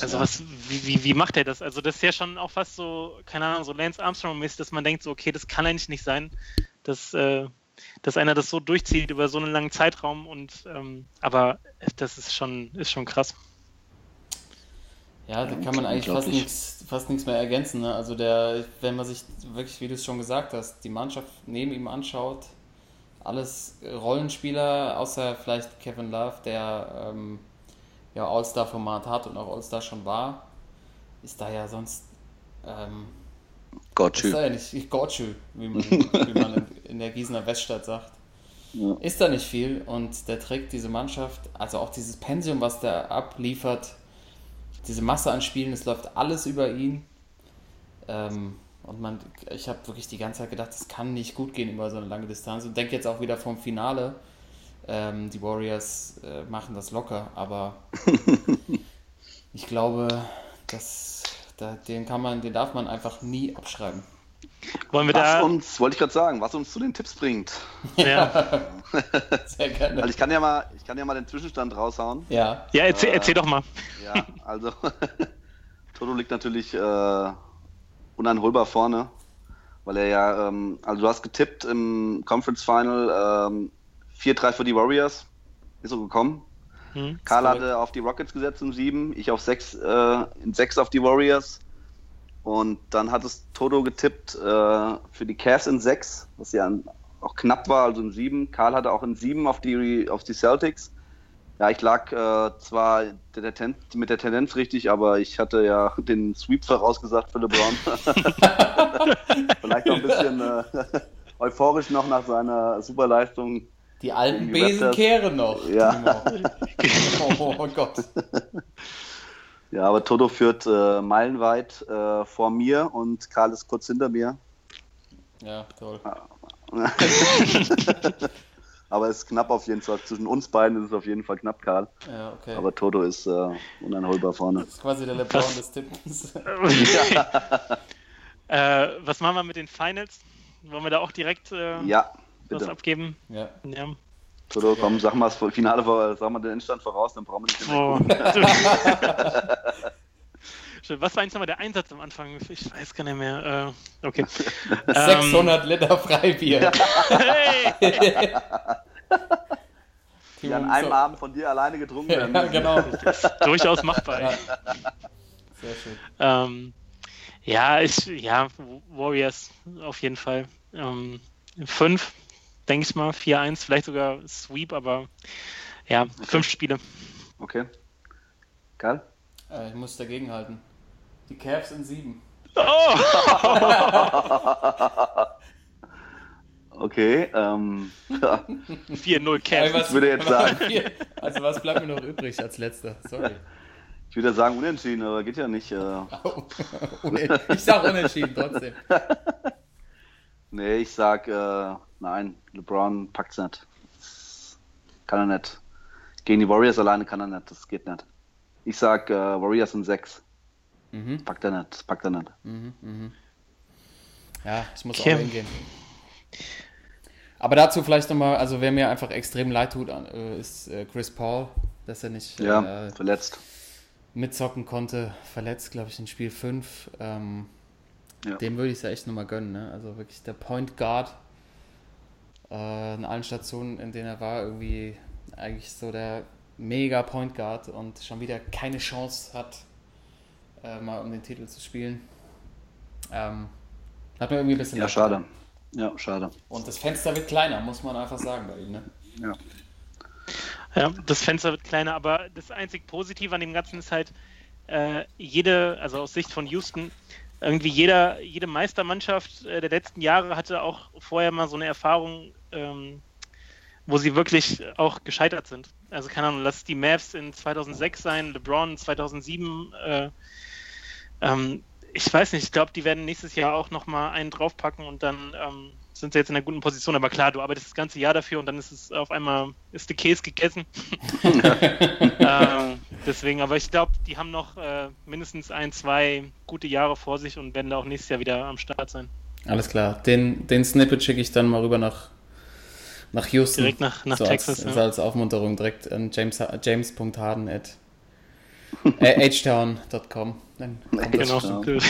also was, wie, wie, wie macht er das? Also das ist ja schon auch fast so, keine Ahnung, so Lance Armstrong-mäßig, dass man denkt so, okay, das kann eigentlich nicht sein, dass, äh, dass einer das so durchzieht über so einen langen Zeitraum. Und ähm, aber das ist schon, ist schon krass. Ja, da kann man eigentlich fast nichts fast nichts mehr ergänzen. Ne? Also der, wenn man sich wirklich, wie du es schon gesagt hast, die Mannschaft neben ihm anschaut, alles Rollenspieler, außer vielleicht Kevin Love, der ähm, ja All-Star-Format hat und auch All-Star schon war, ist da ja sonst ähm, Gott, ist da ja nicht Gortschü, wie man, wie man in, in der Gießener Weststadt sagt. Ja. Ist da nicht viel und der trägt diese Mannschaft, also auch dieses Pensium, was der abliefert, diese Masse an Spielen, es läuft alles über ihn. Ähm, und man, ich habe wirklich die ganze Zeit gedacht, es kann nicht gut gehen über so eine lange Distanz. Und denke jetzt auch wieder vom Finale. Ähm, die Warriors äh, machen das locker, aber [LAUGHS] ich glaube, dass da, den kann man, den darf man einfach nie abschreiben. Wollen wir Was da. uns, wollte ich gerade sagen, was uns zu den Tipps bringt. Ja, [LAUGHS] Sehr gerne. Also ich kann ja mal, ich kann ja mal den Zwischenstand raushauen. ja, ja erzähl, Äh, erzähl doch mal. Ja, also [LAUGHS] Toto liegt natürlich äh, uneinholbar vorne, weil er ja, ähm, also du hast getippt im Conference Final ähm, 4-3 für die Warriors, ist so gekommen. Hm. Karl hatte auf die Rockets gesetzt in 7, ich auf 6, äh, in 6 auf die Warriors. Und dann hat es Toto getippt äh, für die Cavs in 6, was ja auch knapp war, also in 7. Karl hatte auch in 7 auf die, auf die Celtics. Ja, ich lag äh, zwar der, der Ten, mit der Tendenz richtig, aber ich hatte ja den Sweep vorausgesagt für LeBron. [LAUGHS] Vielleicht noch ein bisschen äh, [LAUGHS] euphorisch noch nach seiner Superleistung. Die alten Besen kehren noch. Ja. [LAUGHS] Oh, oh Gott. Ja, aber Toto führt äh, meilenweit äh, vor mir und Karl ist kurz hinter mir. Ja, toll. [LAUGHS] Aber es ist knapp auf jeden Fall. Zwischen uns beiden ist es auf jeden Fall knapp, Karl. Ja, okay. Aber Toto ist äh, uneinholbar vorne. das ist quasi der LeBron des Tippens. [LAUGHS] äh, was machen wir mit den Finals? Wollen wir da auch direkt äh, Ja, was bitte. abgeben? ja. Ja. Toto, komm, sag mal das Finale, sag mal den Endstand voraus, dann brauchen wir nicht mehr. Oh. [LAUGHS] [LAUGHS] Schön. Was war eigentlich nochmal der Einsatz am Anfang? Ich weiß gar nicht mehr. Äh, okay. [LAUGHS] Ähm, 600 Liter Freibier. hey! Die an einem Abend von dir alleine getrunken werden. Ja, genau. Durchaus machbar. Ja. Sehr schön. Ähm, ja, ich, ja, Warriors auf jeden Fall. Ähm, fünf, denke ich mal, 4-1, vielleicht sogar Sweep, aber ja, fünf Spiele. Okay. Karl? Äh, ich muss dagegen halten. Die Cavs in sieben. Oh! [LAUGHS] Okay, ähm, ja, 4-0 Äh, Cavs. was- würde jetzt sagen. [LAUGHS] Also was bleibt mir noch übrig als letzter? Sorry. ich würde sagen unentschieden, aber geht ja nicht. Äh, [LAUGHS] Unen- ich sag unentschieden trotzdem. nee, ich sag, äh, nein, LeBron packt's nicht. Kann er nicht. Gegen die Warriors alleine kann er nicht. Das geht nicht. Ich sag, äh, Warriors sind sechs. Mhm. Packt er nicht. Das packt er nicht. Ja, ich muss Okay. auch hingehen. Aber dazu vielleicht nochmal, also wer mir einfach extrem leid tut, äh, ist äh, Chris Paul, dass er nicht Ja, äh, verletzt. mitzocken konnte, verletzt, glaube ich, in Spiel 5. Ähm, Ja. Dem würde ich es ja echt nochmal gönnen. Ne? Also wirklich der Point Guard äh, in allen Stationen, in denen er war, irgendwie eigentlich so der mega Point Guard und schon wieder keine Chance hat, äh, mal um den Titel zu spielen. Ähm, hat mir irgendwie ein bisschen Ja, schade. getan. Ja, schade. Und das Fenster wird kleiner, muss man einfach sagen bei ihm. Ne? Ja. Ja, das Fenster wird kleiner, aber das einzig Positive an dem Ganzen ist halt, äh, jede, also aus Sicht von Houston, irgendwie jeder, jede Meistermannschaft äh, der letzten Jahre hatte auch vorher mal so eine Erfahrung, ähm, wo sie wirklich auch gescheitert sind. Also keine Ahnung, lass es die Mavs in 2006 sein, LeBron 2007. Äh, ähm, ich weiß nicht, ich glaube, die werden nächstes Jahr auch nochmal einen draufpacken und dann ähm, sind sie jetzt in einer guten Position. Aber klar, du arbeitest das ganze Jahr dafür und dann ist es auf einmal, ist der Käse gegessen. [LAUGHS] ähm, deswegen, aber ich glaube, die haben noch äh, mindestens ein, zwei gute Jahre vor sich und werden da auch nächstes Jahr wieder am Start sein. Alles klar. Den, den Snippet schicke ich dann mal rüber nach, nach Houston. Direkt nach, nach so Texas. Als, ja. so als Aufmunterung direkt an James, james.harden at [LAUGHS] äh, htown.com. Dann Genau. [LAUGHS]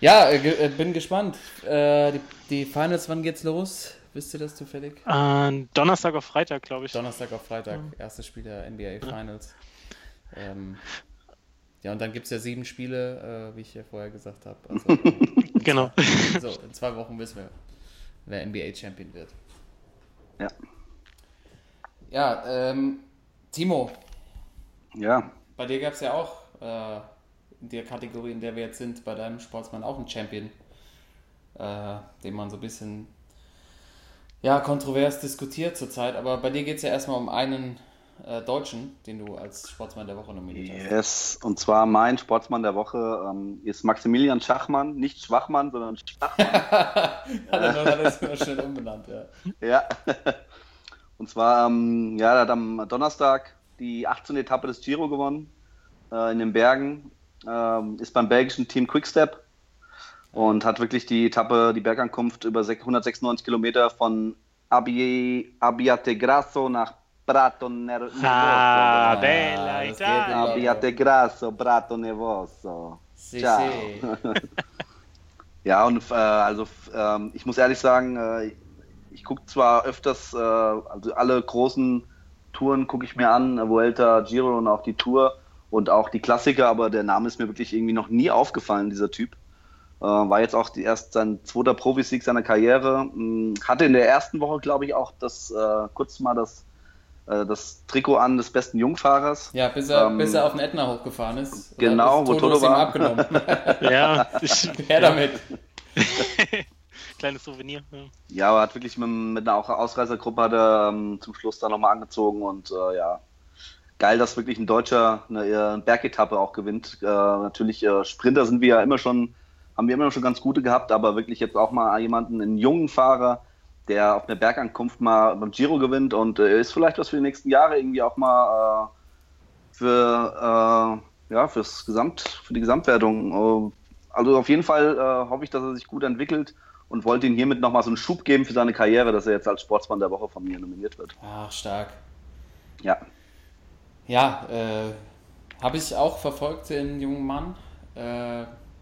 Ja, äh, äh, bin gespannt. Äh, die, die Finals, wann geht's los? Wisst ihr das zufällig? Äh, Donnerstag auf Freitag, glaube ich. Donnerstag auf Freitag, erstes Spiel der NBA Finals. Ähm, ja, und dann gibt es ja sieben Spiele, äh, wie ich ja vorher gesagt habe. Also, [LAUGHS] Genau. so, in zwei Wochen wissen wir, wer NBA-Champion wird. Ja. Ja, ähm, Timo, Ja. bei dir gab es ja auch äh, in der Kategorie, in der wir jetzt sind, bei deinem Sportsmann auch einen Champion, äh, den man so ein bisschen ja, kontrovers diskutiert zurzeit. Aber bei dir geht es ja erstmal um einen äh, Deutschen, den du als Sportsmann der Woche nominiert hast. Yes. Und zwar mein Sportsmann der Woche ähm, ist Maximilian Schachmann. Nicht Schwachmann, sondern Schachmann. [LAUGHS] Hat er nur alles nur schnell umbenannt, ja. Ja. [LAUGHS] Und zwar, ähm, ja, er hat am Donnerstag die 18. Etappe des Giro gewonnen äh, in den Bergen. Ähm, ist beim belgischen Team Quickstep und hat wirklich die Etappe, die Bergankunft über sech- 196 Kilometer von Abbiategrasso nach Prato Ner- Nervoso. Ah, gewonnen. bella geht Italia. in- Abbiategrasso, Prato Nervoso. Si, Ciao. si. [LAUGHS] Ja, und äh, also f- ähm, ich muss ehrlich sagen, äh, ich gucke zwar öfters, äh, also alle großen Touren gucke ich mir an, äh, Vuelta, Giro und auch die Tour und auch die Klassiker, aber der Name ist mir wirklich irgendwie noch nie aufgefallen, dieser Typ. Äh, war jetzt auch die, erst sein zweiter Profisieg seiner Karriere. Mh, hatte in der ersten Woche, glaube ich, auch das äh, kurz mal das, äh, das Trikot an des besten Jungfahrers. Ja, bis er, Ähm, bis er auf den Ätna hochgefahren ist. Genau, wo wo Toto war. abgenommen. [LAUGHS] Ja, ich, [LAUGHS] Her damit. [LAUGHS] kleines Souvenir. Ja. Ja, aber hat wirklich mit, mit einer auch Ausreißergruppe hat er ähm, zum Schluss dann nochmal angezogen und äh, ja, geil, dass wirklich ein Deutscher eine, äh, eine Bergetappe auch gewinnt. Äh, natürlich, äh, Sprinter sind wir ja immer schon, haben wir immer schon ganz gute gehabt, aber wirklich jetzt auch mal jemanden, einen jungen Fahrer, der auf einer Bergankunft mal beim Giro gewinnt und äh, ist vielleicht was für die nächsten Jahre irgendwie auch mal äh, für, äh, ja, fürs Gesamt, für die Gesamtwertung. Äh, also auf jeden Fall äh, hoffe ich, dass er sich gut entwickelt und wollte ihm hiermit nochmal so einen Schub geben für seine Karriere, dass er jetzt als Sportsmann der Woche von mir nominiert wird. Ach, stark. Ja, Ja, äh, habe ich auch verfolgt, den jungen Mann.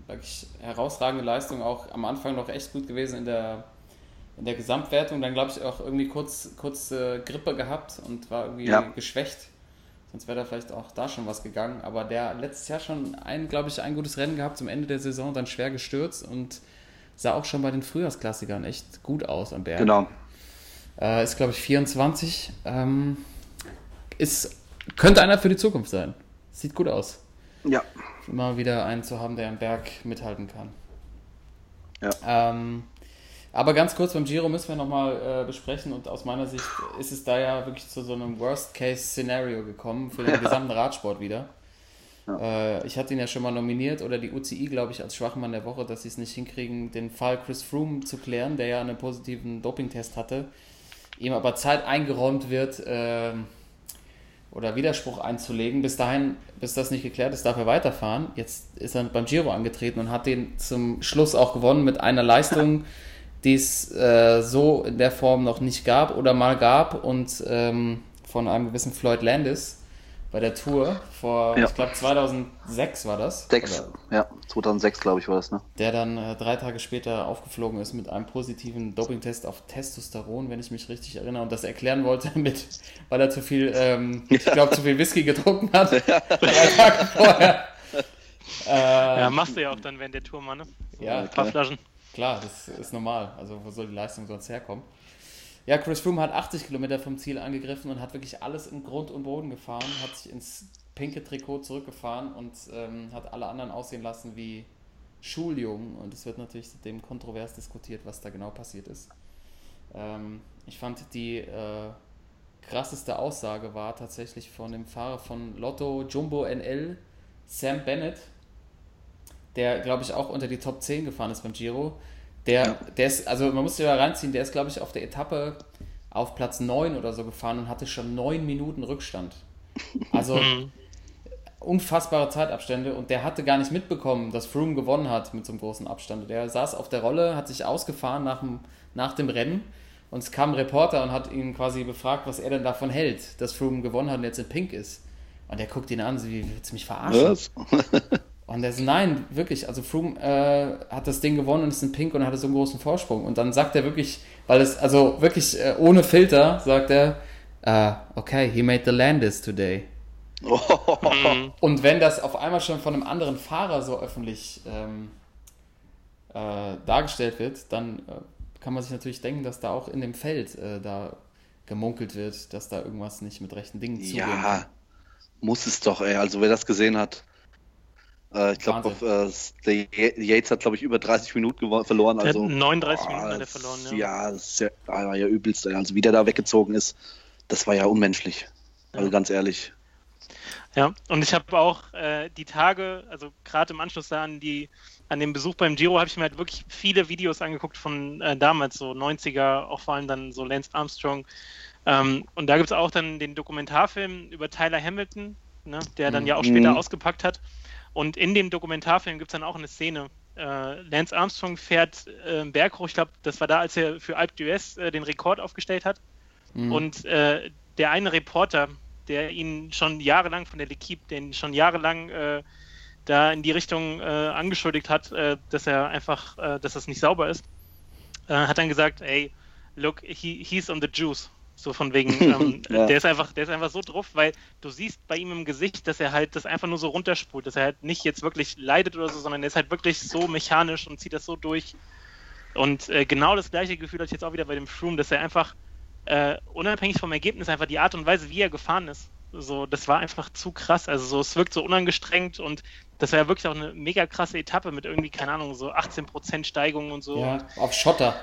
Wirklich herausragende Leistung, auch am Anfang noch echt gut gewesen in der, in der Gesamtwertung. Dann glaube ich auch irgendwie kurz, kurz äh, Grippe gehabt und war irgendwie Ja. geschwächt. Sonst wäre da vielleicht auch da schon was gegangen. Aber der hat letztes Jahr schon ein, glaube ich, ein gutes Rennen gehabt zum Ende der Saison, dann schwer gestürzt und sah auch schon bei den Frühjahrsklassikern echt gut aus am Berg. genau. Äh, ist, glaube ich, 24. Ähm, ist, könnte einer für die Zukunft sein. Sieht gut aus. Ja, Immer wieder einen zu haben, der am Berg mithalten kann. Ja. Ähm, aber ganz kurz beim Giro müssen wir nochmal äh, besprechen und aus meiner Sicht ist es da ja wirklich zu so einem Worst-Case-Szenario gekommen für den [LAUGHS] gesamten Radsport wieder. Äh, ich hatte ihn ja schon mal nominiert oder die UCI, glaube ich, als Schwachmann der Woche, dass sie es nicht hinkriegen, den Fall Chris Froome zu klären, der ja einen positiven Dopingtest hatte. ihm aber Zeit eingeräumt wird ähm, oder Widerspruch einzulegen. Bis dahin, bis das nicht geklärt ist, darf er weiterfahren. Jetzt ist er beim Giro angetreten und hat den zum Schluss auch gewonnen mit einer Leistung, [LAUGHS] die es äh, so in der Form noch nicht gab oder mal gab und ähm, von einem gewissen Floyd Landis bei der Tour vor, Ja. ich glaube 2006 war das. Sechs. Ja, 2006 glaube ich war das, ne? der dann äh, drei Tage später aufgeflogen ist mit einem positiven Dopingtest auf Testosteron, wenn ich mich richtig erinnere, und das erklären wollte mit, weil er zu viel, ähm, ich glaube, zu viel Whisky getrunken hat. [LAUGHS] drei Tage vorher. Äh, Ja, machst du ja auch dann während der Tour mal, ne? So Ja, ein paar klar. Flaschen. Klar, das ist normal. Also wo soll die Leistung sonst herkommen? Ja, Chris Froome hat 80 Kilometer vom Ziel angegriffen und hat wirklich alles im Grund und Boden gefahren, hat sich ins pinke Trikot zurückgefahren und ähm, hat alle anderen aussehen lassen wie Schuljungen. Und es wird natürlich seitdem kontrovers diskutiert, was da genau passiert ist. Ähm, ich fand die äh, krasseste Aussage war tatsächlich von dem Fahrer von Lotto Jumbo NL, Sam Bennett, der, glaube ich, auch unter die Top 10 gefahren ist beim Giro. Der, der ist, also man muss sich da reinziehen, der ist, glaube ich, auf der Etappe auf Platz 9 oder so gefahren und hatte schon 9 Minuten Rückstand. Also [LAUGHS] Mhm. unfassbare Zeitabstände und der hatte gar nicht mitbekommen, dass Froome gewonnen hat mit so einem großen Abstand. Der saß auf der Rolle, hat sich ausgefahren nach dem, nach dem Rennen und es kam ein Reporter und hat ihn quasi befragt, was er denn davon hält, dass Froome gewonnen hat und jetzt in Pink ist. Und der guckt ihn an, so wie willst du mich verarschen? Was? [LAUGHS] Und er so, nein, wirklich, also Froome äh, hat das Ding gewonnen und ist in Pink und hatte so einen großen Vorsprung. Und dann sagt er wirklich, weil es, also wirklich äh, ohne Filter, sagt er, äh, okay, he made the Landis today. [LAUGHS] Und wenn das auf einmal schon von einem anderen Fahrer so öffentlich ähm, äh, dargestellt wird, dann äh, kann man sich natürlich denken, dass da auch in dem Feld äh, da gemunkelt wird, dass da irgendwas nicht mit rechten Dingen zugeht. Ja, muss es doch, ey. Also wer das gesehen hat, äh, ich glaube, äh, Yates hat, glaube ich, über 30 Minuten verloren. Also, hat 39 boah, Minuten hat er verloren, ja. Ja, das ist ja, ah, war ja übelst. Also wie der da weggezogen ist, das war ja unmenschlich. Also Ja. ganz ehrlich. Ja, und ich habe auch äh, die Tage, also gerade im Anschluss da an, die, an den Besuch beim Giro, habe ich mir halt wirklich viele Videos angeguckt von äh, damals, so 90er, auch vor allem dann so Lance Armstrong. Ähm, und da gibt es auch dann den Dokumentarfilm über Tyler Hamilton, ne, der dann ja auch später Mhm. ausgepackt hat. Und in dem Dokumentarfilm gibt es dann auch eine Szene. Äh, Lance Armstrong fährt äh, einen Berg hoch, ich glaube, das war da, als er für Alpe d'Huez äh, den Rekord aufgestellt hat. Mhm. Und äh, der eine Reporter, der ihn schon jahrelang von der L'Equipe, den schon jahrelang äh, da in die Richtung äh, angeschuldigt hat, dass er einfach, dass das nicht sauber ist, hat dann gesagt, ey, look, he, he's on the juice. So von wegen, [LAUGHS] ähm, Ja. der ist einfach, der ist einfach so drauf, weil du siehst bei ihm im Gesicht, dass er halt das einfach nur so runterspult, dass er halt nicht jetzt wirklich leidet oder so, sondern er ist halt wirklich so mechanisch und zieht das so durch. Und äh, genau das gleiche Gefühl hatte ich jetzt auch wieder bei dem Froome, dass er einfach äh, unabhängig vom Ergebnis einfach die Art und Weise, wie er gefahren ist, so das war einfach zu krass. Also so es wirkt so unangestrengt und das war ja wirklich auch eine mega krasse Etappe mit irgendwie keine Ahnung so 18% Steigung und so. ja, auf Schotter.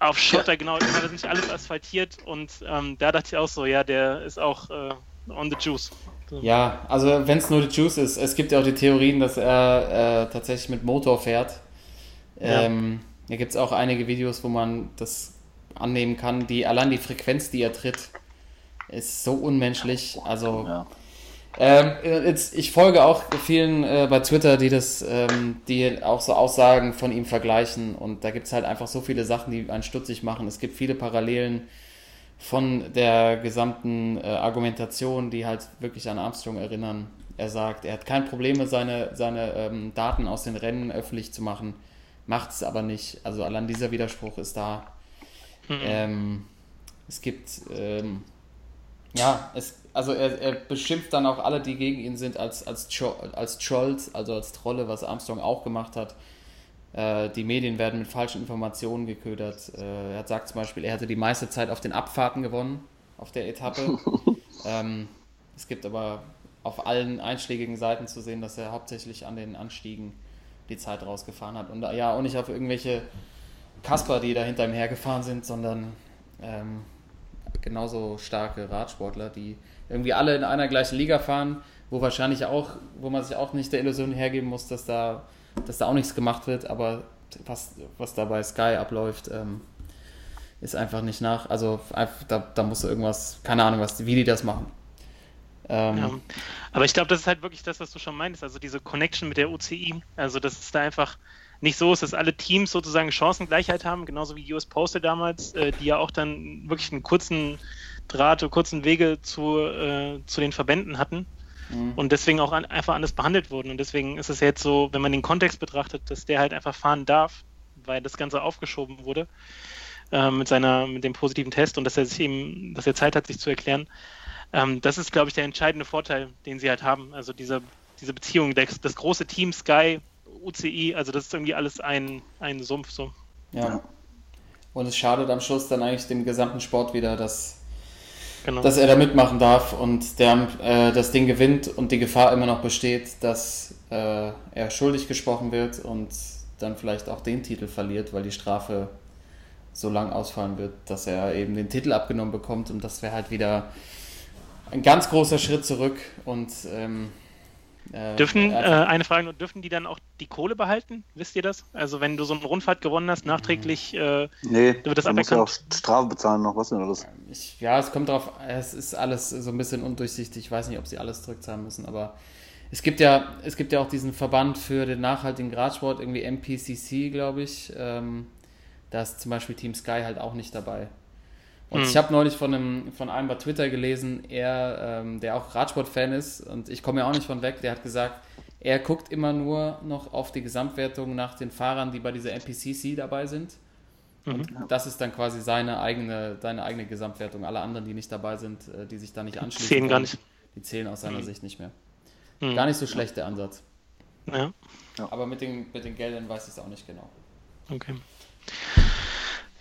Auf Schotter, genau, immer das nicht alles asphaltiert und ähm, da dachte ich auch so, ja, der ist auch äh, on the juice. So. Ja, also wenn es nur die Juice ist, es gibt ja auch die Theorien, dass er äh, tatsächlich mit Motor fährt. Ja. Ähm, da gibt es auch einige Videos, wo man das annehmen kann. Die, allein die Frequenz, die er tritt, ist so unmenschlich. Also Ja. Ähm, jetzt, ich folge auch vielen äh, bei Twitter, die das, ähm, die auch so Aussagen von ihm vergleichen und da gibt es halt einfach so viele Sachen, die einen stutzig machen. Es gibt viele Parallelen von der gesamten äh, Argumentation, die halt wirklich an Armstrong erinnern. Er sagt, er hat kein Problem, seine, seine ähm, Daten aus den Rennen öffentlich zu machen, macht es aber nicht. Also allein dieser Widerspruch ist da. Mhm. Ähm, es gibt, ähm, ja, es, also er, er beschimpft dann auch alle, die gegen ihn sind, als, als, als Trolls, also als Trolle, was Armstrong auch gemacht hat. Äh, die Medien werden mit falschen Informationen geködert. Äh, er hat sagt zum Beispiel, er hätte die meiste Zeit auf den Abfahrten gewonnen, auf der Etappe. [LAUGHS] ähm, es gibt aber auf allen einschlägigen Seiten zu sehen, dass er hauptsächlich an den Anstiegen die Zeit rausgefahren hat. Und ja, auch nicht auf irgendwelche Kasper, die da hinter ihm hergefahren sind, sondern ähm, genauso starke Radsportler, die irgendwie alle in einer gleichen Liga fahren, wo wahrscheinlich auch, wo man sich auch nicht der Illusion hergeben muss, dass da, dass da auch nichts gemacht wird, aber was, was da bei Sky abläuft, ähm, ist einfach nicht nach. Also da, da musst du irgendwas, keine Ahnung, was, wie die das machen. Ähm, Ja. Aber ich glaube, das ist halt wirklich das, was du schon meintest, also diese Connection mit der UCI. Also, dass es da einfach nicht so ist, dass alle Teams sozusagen Chancengleichheit haben, genauso wie US Postal damals, äh, die ja auch dann wirklich einen kurzen Draht, oder kurzen Wege zu, äh, zu den Verbänden hatten Mhm. und deswegen auch an, einfach anders behandelt wurden. Und deswegen ist es jetzt so, wenn man den Kontext betrachtet, dass der halt einfach fahren darf, weil das Ganze aufgeschoben wurde äh, mit seiner, mit dem positiven Test und dass er sich eben, dass er Zeit hat, sich zu erklären. Ähm, das ist, glaube ich, der entscheidende Vorteil, den sie halt haben. Also diese, diese Beziehung, das große Team Sky, UCI, also das ist irgendwie alles ein, ein Sumpf so. ja. Und es schadet am Schluss dann eigentlich dem gesamten Sport wieder, dass, Genau. dass er da mitmachen darf und der äh, das Ding gewinnt und die Gefahr immer noch besteht, dass äh, er schuldig gesprochen wird und dann vielleicht auch den Titel verliert, weil die Strafe so lang ausfallen wird, dass er eben den Titel abgenommen bekommt und das wäre halt wieder ein ganz großer Schritt zurück und ähm, äh, Dürfen, äh, einfach- eine Frage nur, dürfen die dann auch die Kohle behalten? Wisst ihr das? Also wenn du so eine Rundfahrt gewonnen hast, nachträglich, äh, Nee, wird das da musst du auch aberkannt? Strafe bezahlen noch, was denn das? Ich, ja, es kommt drauf, es ist alles so ein bisschen undurchsichtig. Ich weiß nicht, ob sie alles zurückzahlen müssen, aber es gibt ja, es gibt ja auch diesen Verband für den nachhaltigen Radsport, irgendwie MPCC, glaube ich. Ähm, da ist zum Beispiel Team Sky halt auch nicht dabei. Und Hm. ich habe neulich von einem, von einem bei Twitter gelesen, er, ähm, der auch Radsport-Fan ist, und ich komme ja auch nicht von weg, der hat gesagt, er guckt immer nur noch auf die Gesamtwertung nach den Fahrern, die bei dieser MPCC dabei sind. Und das ist dann quasi seine eigene, seine eigene Gesamtwertung. Alle anderen, die nicht dabei sind, äh, die sich da nicht anschließen, zählen gar nicht. die zählen aus seiner Sicht nicht mehr. Hm. Gar nicht so schlecht der Ansatz. Ja, Aber mit den, mit den Geldern weiß ich es auch nicht genau. okay.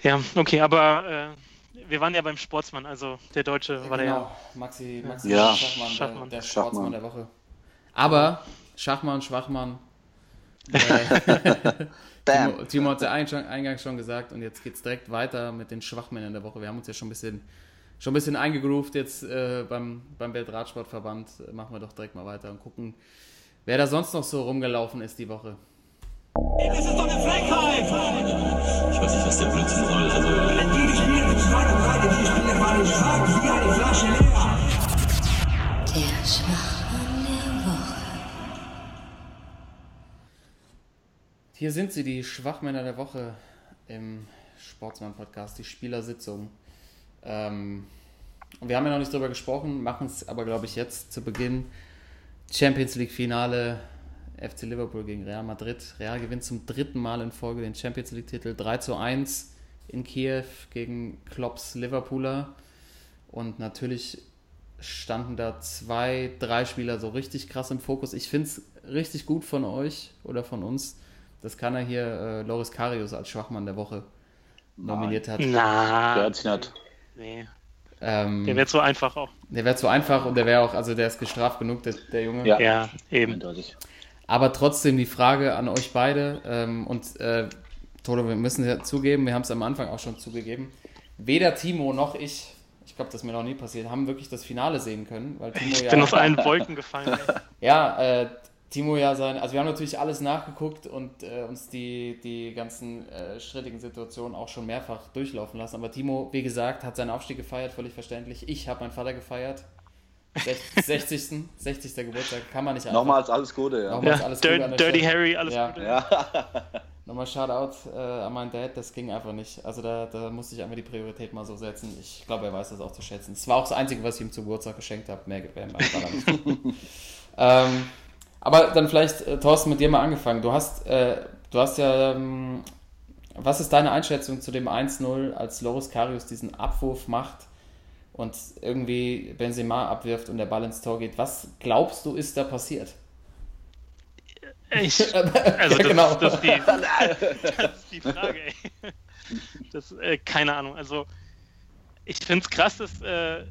Ja, okay, aber äh, wir waren ja beim Sportsmann, also der Deutsche war der ja. genau, Maxi, Maxi Ja. Schachmann, Schachmann. Der, der Schachmann. Sportsmann der Woche. Aber Schachmann, Schwachmann. [LAUGHS] Äh, Bam. Timo, Timo hat es ja eingang- eingangs schon gesagt und jetzt geht es direkt weiter mit den Schwachmännern der Woche. Wir haben uns ja schon ein bisschen, schon ein bisschen eingegroovt jetzt äh, beim, beim Weltradsportverband. Machen wir doch direkt mal weiter und gucken, wer da sonst noch so rumgelaufen ist die Woche. Das ist doch eine Frechheit! Ich weiß nicht, was der Blödsinn soll. Also, Die spielen mal den Schrank wie eine Flasche leer. Der Schwachmann der Woche. Hier sind sie, die Schwachmänner der Woche im Sportsmann-Podcast, die Spielersitzung. Ähm, wir haben ja noch nicht drüber gesprochen, machen es aber, glaube ich, jetzt zu Beginn. Champions League-Finale FC Liverpool gegen Real Madrid. Real gewinnt zum dritten Mal in Folge den Champions League-Titel 3 zu 1 in Kiew gegen Klopps Liverpooler. Und natürlich standen da zwei, drei Spieler so richtig krass im Fokus. Ich finde es richtig gut von euch oder von uns, dass Kanner hier äh, Loris Karius als Schwachmann der Woche nominiert hat. Na, Der hat sich nicht. nee. Ähm, Der wird so einfach auch. der wäre zu einfach und der wäre auch, also der ist gestraft genug, der, der Junge. Ja. Ja, eben. Aber trotzdem die Frage an euch beide ähm, und äh, Toto, wir müssen ja zugeben, wir haben es am Anfang auch schon zugegeben, weder Timo noch ich, ich glaube, das ist mir noch nie passiert, haben wirklich das Finale sehen können, weil Timo Ich ja, bin aus allen Wolken gefallen. [LAUGHS] ja, äh, Timo ja sein, also wir haben natürlich alles nachgeguckt und äh, uns die, die ganzen äh, strittigen Situationen auch schon mehrfach durchlaufen lassen, aber Timo, wie gesagt, hat seinen Aufstieg gefeiert, völlig verständlich. Ich habe meinen Vater gefeiert. Sech- [LAUGHS] 60. 60. Geburtstag kann man nicht einfach. Nochmals alles Gute, ja. Nochmal. Ja, alles Gute Dirty. Harry, alles Ja. Gute. Ja. Nochmal Shoutout äh, an meinen Dad, das ging einfach nicht. Also da, da musste ich einfach die Priorität mal so setzen. Ich glaube, er weiß das auch zu schätzen. Es war auch das Einzige, was ich ihm zum Geburtstag geschenkt habe. Mehr wäre nicht. [LAUGHS] ähm, aber dann vielleicht, äh, Thorsten, mit dir mal angefangen. Du hast, äh, du hast ja, ähm, was ist deine Einschätzung zu dem 1-0, als Loris Karius diesen Abwurf macht und irgendwie Benzema abwirft und der Ball ins Tor geht? Was glaubst du, ist da passiert? Ich, [LAUGHS] also das, genau. das, ist die, [LAUGHS] das ist die Frage, ey. Das, äh, keine Ahnung. Also ich finde es krass, dass äh,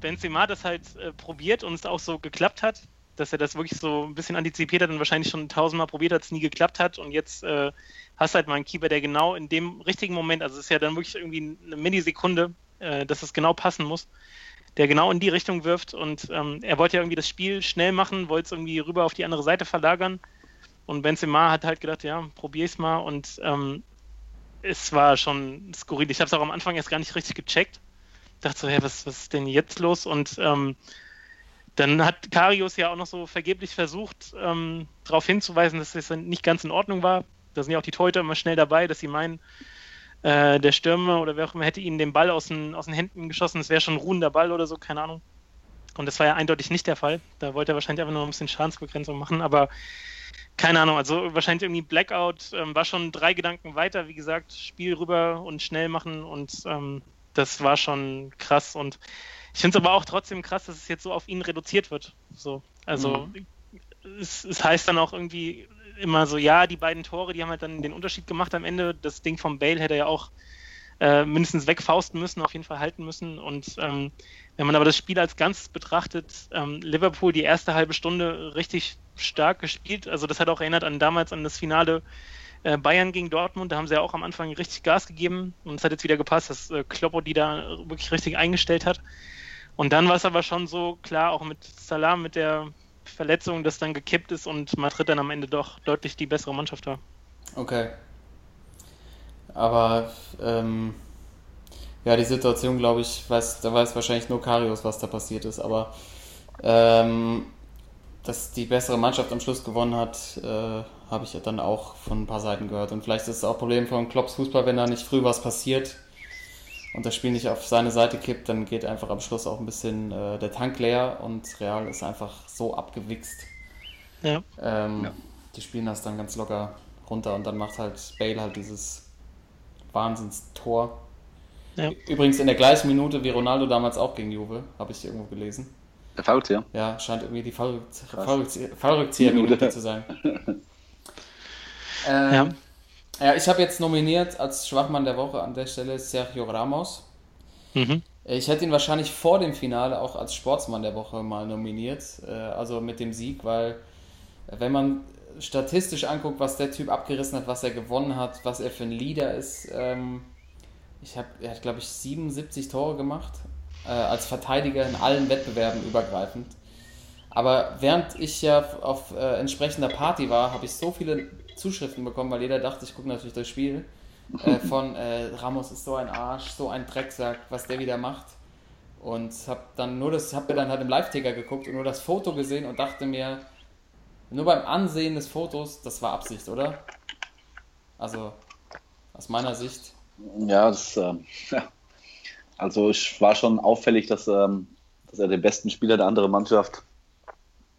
Benzema das halt äh, probiert und es auch so geklappt hat, dass er das wirklich so ein bisschen antizipiert hat und wahrscheinlich schon tausendmal probiert hat, es nie geklappt hat und jetzt äh, hast halt mal einen Keeper, der genau in dem richtigen Moment, also es ist ja dann wirklich irgendwie eine Millisekunde, äh, dass es genau passen muss, der genau in die Richtung wirft und ähm, er wollte ja irgendwie das Spiel schnell machen, wollte es irgendwie rüber auf die andere Seite verlagern und Benzema hat halt gedacht, ja, probier's mal und ähm, es war schon skurril. Ich habe es auch am Anfang erst gar nicht richtig gecheckt. Dachte so, hä, was, was ist denn jetzt los? Und ähm, dann hat Karius ja auch noch so vergeblich versucht, ähm, darauf hinzuweisen, dass es nicht ganz in Ordnung war. Da sind ja auch die Torhüter immer schnell dabei, dass sie meinen, äh, der Stürmer oder wer auch immer hätte ihnen den Ball aus den, aus den Händen geschossen. Es wäre schon ein ruhender Ball oder so, keine Ahnung. Und das war ja eindeutig nicht der Fall. Da wollte er wahrscheinlich einfach nur ein bisschen Schadensbegrenzung machen, aber keine Ahnung, also wahrscheinlich irgendwie Blackout, ähm, war schon drei Gedanken weiter, wie gesagt, Spiel rüber und schnell machen und ähm, das war schon krass und ich finde es aber auch trotzdem krass, dass es jetzt so auf ihn reduziert wird. So, also mhm. es, es heißt dann auch irgendwie immer so, ja, die beiden Tore, die haben halt dann den Unterschied gemacht am Ende. Das Ding vom Bale hätte er ja auch äh, mindestens wegfausten müssen, auf jeden Fall halten müssen. Und ähm, wenn man aber das Spiel als Ganzes betrachtet, ähm, Liverpool die erste halbe Stunde richtig stark gespielt. Also das hat auch erinnert an damals an das Finale äh, Bayern gegen Dortmund. Da haben sie ja auch am Anfang richtig Gas gegeben und es hat jetzt wieder gepasst, dass äh, Kloppo die da wirklich richtig eingestellt hat. Und dann war es aber schon so klar, auch mit Salam, mit der Verletzung, dass dann gekippt ist und Madrid dann am Ende doch deutlich die bessere Mannschaft war. Okay. Aber ähm, ja, die Situation, glaube ich, weiß, da weiß wahrscheinlich nur Karius, was da passiert ist, aber ähm, dass die bessere Mannschaft am Schluss gewonnen hat, äh, habe ich dann auch von ein paar Seiten gehört. Und vielleicht ist es auch ein Problem von Klopps Fußball, wenn da nicht früh was passiert und das Spiel nicht auf seine Seite kippt, dann geht einfach am Schluss auch ein bisschen äh, der Tank leer und Real ist einfach so abgewichst. Ja. Ähm, ja. Die spielen das dann ganz locker runter und dann macht halt Bale halt dieses Wahnsinnstor. Ja. Übrigens in der gleichen Minute wie Ronaldo damals auch gegen Juve, habe ich irgendwo gelesen. Der Fallrückzieher? Ja, scheint irgendwie die Fallrückzieher-Minute zu sein. [LAUGHS] ähm, ja. Ja, ich habe jetzt nominiert als Schwachmann der Woche an der Stelle Sergio Ramos. Mhm. Ich hätte ihn wahrscheinlich vor dem Finale auch als Sportsmann der Woche mal nominiert, äh, also mit dem Sieg, weil wenn man statistisch anguckt, was der Typ abgerissen hat, was er gewonnen hat, was er für ein Leader ist, ähm, ich hab, er hat glaube ich 77 Tore gemacht äh, als Verteidiger in allen Wettbewerben übergreifend. Aber während ich ja auf äh, entsprechender Party war, habe ich so viele Zuschriften bekommen, weil jeder dachte, ich gucke natürlich das Spiel. Äh, [LAUGHS] von äh, Ramos ist so ein Arsch, so ein Drecksack, was der wieder macht. Und habe dann nur das, habe mir dann halt im Live-Ticker geguckt und nur das Foto gesehen und dachte mir, nur beim Ansehen des Fotos, das war Absicht, oder? Also aus meiner Sicht. Ja, das, äh, [LAUGHS] ja. also es war schon auffällig, dass, ähm, dass er den besten Spieler der anderen Mannschaft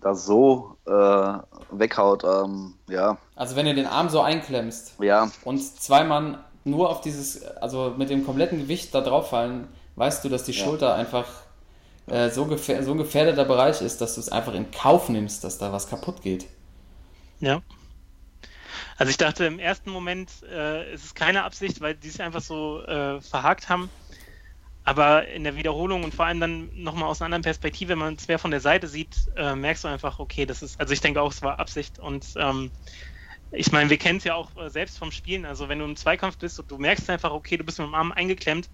da so äh, weghaut, ähm, ja. Also wenn du den Arm so einklemmst ja. und zwei Mann nur auf dieses, also mit dem kompletten Gewicht da drauf fallen, weißt du, dass die ja. Schulter einfach äh, so, gefähr so ein gefährdeter Bereich ist, dass du es einfach in Kauf nimmst, dass da was kaputt geht. Ja. Also ich dachte im ersten Moment, äh, es ist keine Absicht, weil die sich einfach so äh, verhakt haben. Aber in der Wiederholung und vor allem dann nochmal aus einer anderen Perspektive, wenn man es mehr von der Seite sieht, äh, merkst du einfach, okay, das ist, also ich denke auch, es war Absicht und ähm, ich meine, wir kennen es ja auch äh, selbst vom Spielen. Also wenn du im Zweikampf bist und du merkst einfach, okay, du bist mit dem Arm eingeklemmt,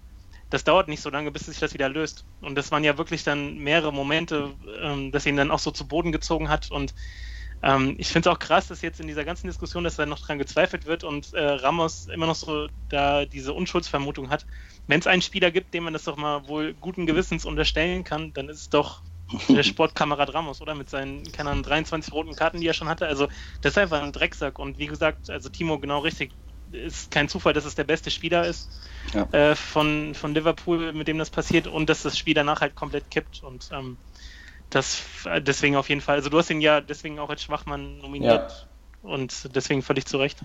das dauert nicht so lange, bis sich das wieder löst. Und das waren ja wirklich dann mehrere Momente, ähm, dass ihn dann auch so zu Boden gezogen hat. Und ähm, ich finde es auch krass, dass jetzt in dieser ganzen Diskussion, dass da noch dran gezweifelt wird und äh, Ramos immer noch so da diese Unschuldsvermutung hat wenn es einen Spieler gibt, dem man das doch mal wohl guten Gewissens unterstellen kann, dann ist es doch der [LAUGHS] Sportkamerad Ramos, oder? Mit seinen, keine Ahnung, 23 roten Karten, die er schon hatte. Also, das ist einfach ein Drecksack. Und wie gesagt, also Timo genau richtig, ist kein Zufall, dass es der beste Spieler ist ja. äh, von, von Liverpool, mit dem das passiert und dass das Spiel danach halt komplett kippt. Und ähm, das deswegen auf jeden Fall. Also, du hast ihn ja deswegen auch als Schwachmann nominiert ja. und deswegen völlig zu Recht.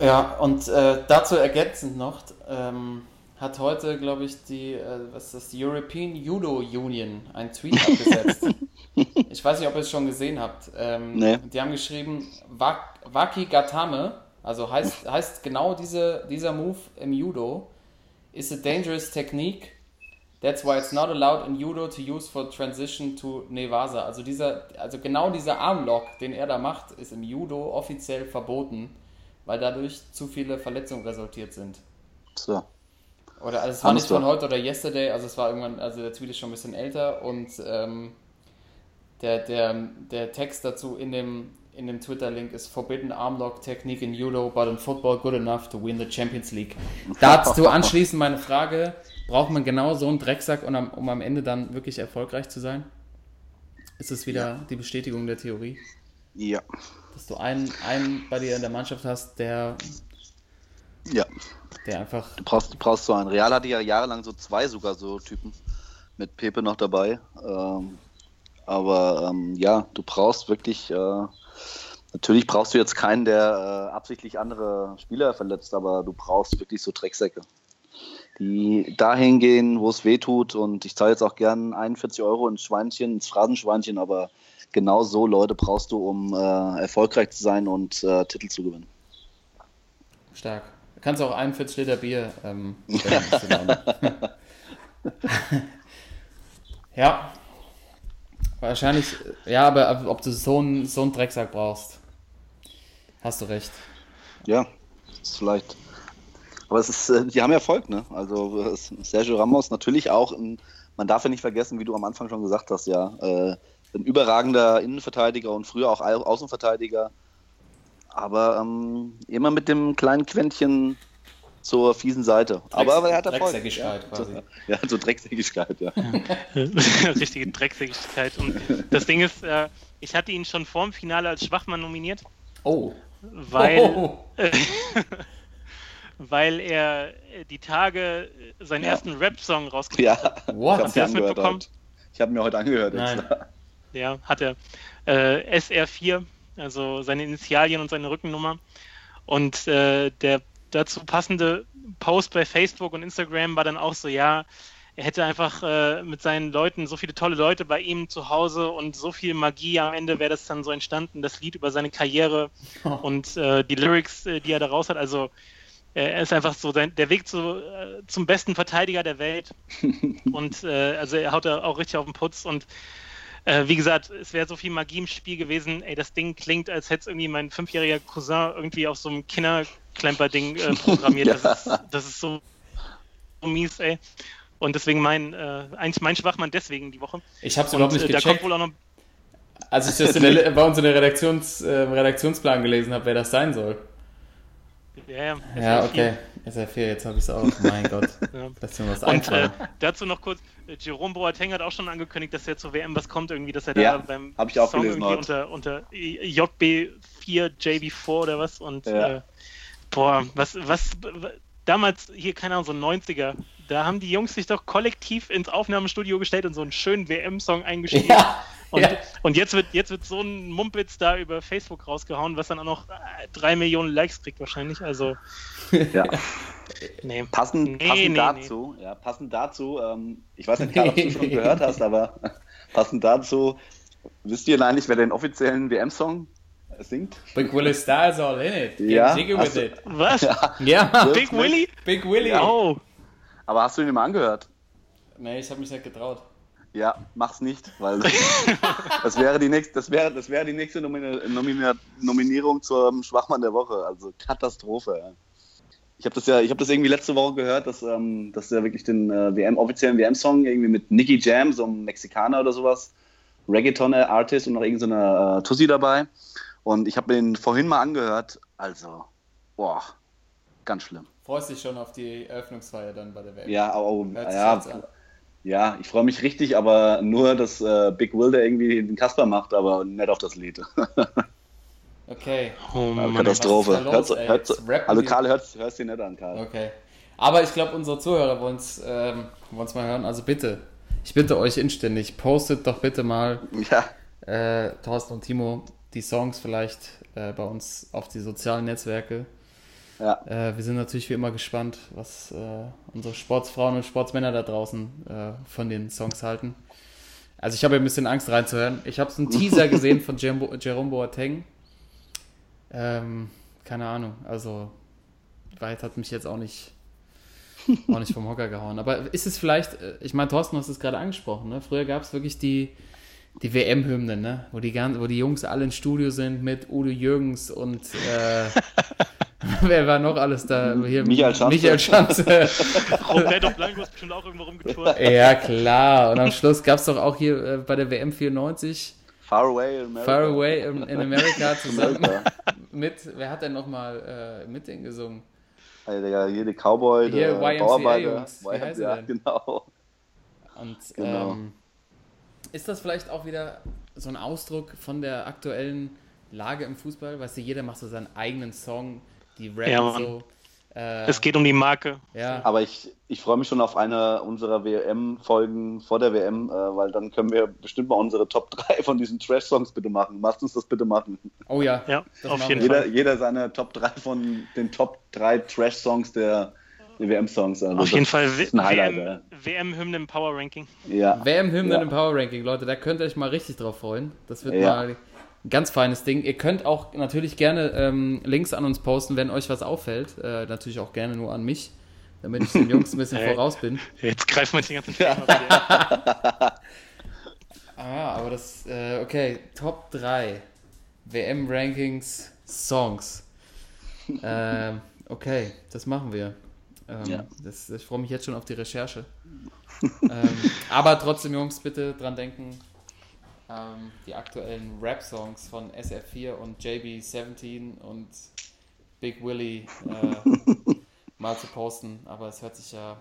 Ja, und äh, dazu ergänzend noch, ähm, hat heute, glaube ich, die, äh, was ist das, die European Judo Union einen Tweet [LAUGHS] abgesetzt. ich weiß nicht, ob ihr es schon gesehen habt. Ähm, nee. Die haben geschrieben, Waki Gatame, also heißt, heißt genau diese, dieser Move im Judo, is a dangerous technique. That's why it's not allowed in Judo to use for transition to Nevasa. Also dieser, also genau dieser Armlock, den er da macht, ist im Judo offiziell verboten, weil dadurch zu viele Verletzungen resultiert sind. So. Oder also es war nicht von heute oder yesterday, also es war irgendwann, also der Tweet ist schon ein bisschen älter und ähm, der, der, der Text dazu in dem, in dem Twitter-Link ist Forbidden Armlock Technique in Judo, but in Football good enough to win the Champions League. [LAUGHS] Dazu anschließend meine Frage, braucht man genau so einen Drecksack, um am, um am Ende dann wirklich erfolgreich zu sein? Ist es wieder die Bestätigung der Theorie? Ja. Dass du einen, einen bei dir in der Mannschaft hast, der, Ja. der einfach Du brauchst, du brauchst so einen. Real hatte ja jahrelang so zwei sogar so Typen. Mit Pepe noch dabei. Ähm, aber ähm, ja, du brauchst wirklich. Äh, natürlich brauchst du jetzt keinen, der äh, absichtlich andere Spieler verletzt, aber du brauchst wirklich so Drecksäcke. Die dahin gehen, wo es weh tut. Und ich zahle jetzt auch gern 41 Euro ins Schweinchen, ins Phrasenschweinchen, aber genau so Leute brauchst du, um äh, erfolgreich zu sein und äh, Titel zu gewinnen. stark. Du kannst auch 41 Liter Bier ähm. [LAUGHS] [LAUGHS] Ja. Wahrscheinlich, ja, aber ob du so einen, so einen Drecksack brauchst, hast du recht. Ja, ist vielleicht. Aber es ist, äh, die haben Erfolg, ne? Also Sergio Ramos natürlich auch, ein, man darf ja nicht vergessen, wie du am Anfang schon gesagt hast, ja, äh, ein überragender Innenverteidiger und früher auch Au- Außenverteidiger. Aber ähm, immer mit dem kleinen Quäntchen zur fiesen Seite. Aber, aber er hat Erfolg. Drecksäckigkeit ja. quasi. [LAUGHS] Ja, so Drecksäckigkeit, ja. [LAUGHS] Richtige Drecksäckigkeit. Und das Ding ist, äh, ich hatte ihn schon vor dem Finale als Schwachmann nominiert, Oh. weil, oh. [LAUGHS] weil er äh, die Tage äh, seinen Ja. ersten Rap-Song rausgebracht Ja, What? ich Hast du das mitbekommen? heute. Ich habe mir heute angehört. Nein. extra. [LAUGHS] Ja, hat er. Äh, SR4, also seine Initialien und seine Rückennummer. Und äh, der dazu passende Post bei Facebook und Instagram war dann auch so, ja, er hätte einfach äh, mit seinen Leuten, so viele tolle Leute bei ihm zu Hause und so viel Magie am Ende wäre das dann so entstanden, das Lied über seine Karriere [LAUGHS] und äh, die Lyrics, äh, die er da raus hat. Also äh, er ist einfach so sein, der Weg zu, äh, zum besten Verteidiger der Welt. [LAUGHS] und äh, also er haut da auch richtig auf den Putz und äh, wie gesagt, es wäre so viel Magie im Spiel gewesen. Ey, das Ding klingt, als hätte es irgendwie mein fünfjähriger Cousin irgendwie auf so einem Kinderklemper-Ding äh, [LAUGHS] programmiert. Ja. das, ist, das ist so, so mies, ey. Und deswegen mein, äh, eigentlich mein Schwachmann deswegen die Woche. Ich hab's Und überhaupt nicht äh, da kommt gecheckt. wohl auch noch. Als ich das in der, [LAUGHS] bei uns in der Redaktions, äh, Redaktionsplan gelesen habe, wer das sein soll. Ja, ja, Ja, SR4. okay. SR4, jetzt habe ich es auch. Mein Gott. [LAUGHS] Ja. Mir was Und äh, dazu noch kurz, äh, Jerome Boateng hat auch schon angekündigt, dass er zur WM was kommt, irgendwie, dass er Ja, da beim hab ich auch Song gelesen irgendwie unter, unter JB4, JB4 oder was und Ja. äh, boah, was, was, damals hier, keine Ahnung, so 90er, da haben die Jungs sich doch kollektiv ins Aufnahmestudio gestellt und so einen schönen WM-Song eingespielt. Ja, Und, ja. und jetzt wird jetzt wird so ein Mumpitz da über Facebook rausgehauen, was dann auch noch äh, drei Millionen Likes kriegt wahrscheinlich. Also, Ja. nee. Passend, Nee, passend nee, dazu, ja, passend dazu, ähm, ich weiß nicht, Karl, ob du schon [LAUGHS] gehört hast, aber [LAUGHS] passend dazu, wisst ihr eigentlich, wer den offiziellen WM-Song singt? Big Willie Styles all in it. Get Ja, with it. Was? Ja, Big Willy? Big Willie. Oh. Aber hast du ihn mal angehört? Nee, ich habe mich nicht getraut. Ja, mach's nicht, weil das wäre die nächste, das wäre, das wäre die nächste Nomina Nomina Nominierung zum Schwachmann der Woche. Also Katastrophe. Ja. Ich habe das ja, ich habe das irgendwie letzte Woche gehört, dass, ähm, dass er wirklich den äh, WM offiziellen WM-Song irgendwie mit Nicky Jam, so einem Mexikaner oder sowas, Reggaeton-Artist und noch irgendeine äh, Tussi dabei. Und ich habe den vorhin mal angehört. Also, boah, ganz schlimm. Freust dich schon auf die Eröffnungsfeier dann bei der WM? Ja, oh, ja, an. Ja, ich freue mich richtig, aber nur, dass äh, Big Will der irgendwie den Kasper macht, aber nicht auf das Lied. [LAUGHS] Okay, Oh Mann. Katastrophe. los, Hört's- hört's- also Karl, hörst hörst dir nicht an, Karl. okay. Aber ich glaube, unsere Zuhörer wollen es ähm, wollen's mal hören. Also bitte, ich bitte euch inständig, postet doch bitte mal, Ja, äh, Thorsten und Timo, die Songs vielleicht äh, bei uns auf die sozialen Netzwerke. Ja. Äh, wir sind natürlich wie immer gespannt, was äh, unsere Sportsfrauen und Sportsmänner da draußen äh, von den Songs halten. Also ich habe ein bisschen Angst reinzuhören. Ich habe so einen Teaser gesehen von Jerome Jerome Boateng. Ähm, keine Ahnung, also weit hat mich jetzt auch nicht, auch nicht vom Hocker gehauen. Aber ist es vielleicht, äh, ich meine, Thorsten, du hast es gerade angesprochen, ne? früher gab es wirklich die, die WM-Hymnen, ne? wo, die wo die Jungs alle im Studio sind mit Udo Jürgens und äh, [LAUGHS] wer war noch alles da? Hier, Michael Schanze. Michael Schanze. [LAUGHS] Roberto Blanco ist bestimmt auch irgendwo rumgetourt. [LAUGHS] ja, klar. Und am Schluss gab es doch auch hier äh, bei der WM 94 Far Away in America. Far Away in, in America zusammen America. mit, wer hat denn nochmal äh, mit denen gesungen? Hier die Cowboy, Hier, der YMCA Bauarbeiter. Jungs. Wie ja, denn? genau. Und Genau. ähm, ist das vielleicht auch wieder so ein Ausdruck von der aktuellen Lage im Fußball? Weißt du, jeder macht so seinen eigenen Song, die rappen Ja, so. Äh, Es geht um die Marke. ja, Aber ich, ich freue mich schon auf eine unserer WM-Folgen vor der WM, äh, weil dann können wir bestimmt mal unsere Top [LAUGHS] 3 von diesen Trash-Songs bitte machen. Lasst uns das bitte machen. oh ja, Ja, das auf jeden wir. Fall. Jeder, jeder seine Top 3 von den Top 3 Trash-Songs der, WM-Songs. Also Auf jeden Fall Highlight. WM, WM-Hymne im Power Ranking. Ja. WM-Hymnen Ja. im Power Ranking, Leute, da könnt ihr euch mal richtig drauf freuen. Das wird Ja. mal ganz feines Ding. Ihr könnt auch natürlich gerne ähm, Links an uns posten, wenn euch was auffällt. Äh, natürlich auch gerne nur an mich, damit ich den Jungs ein bisschen [LAUGHS] Hey. voraus bin. Jetzt greifen wir die ganzen Themen ab. [LAUGHS] Ah, aber das, äh, okay, Top 3 WM-Rankings Songs. [LAUGHS] ähm, okay, das machen wir. Ähm, Ja. das, ich freue mich jetzt schon auf die Recherche. ähm, aber trotzdem, Jungs, bitte dran denken, ähm, die aktuellen Rap-Songs von SF4 und JB17 und Big Willy äh, [LAUGHS] mal zu posten. Aber es hört sich ja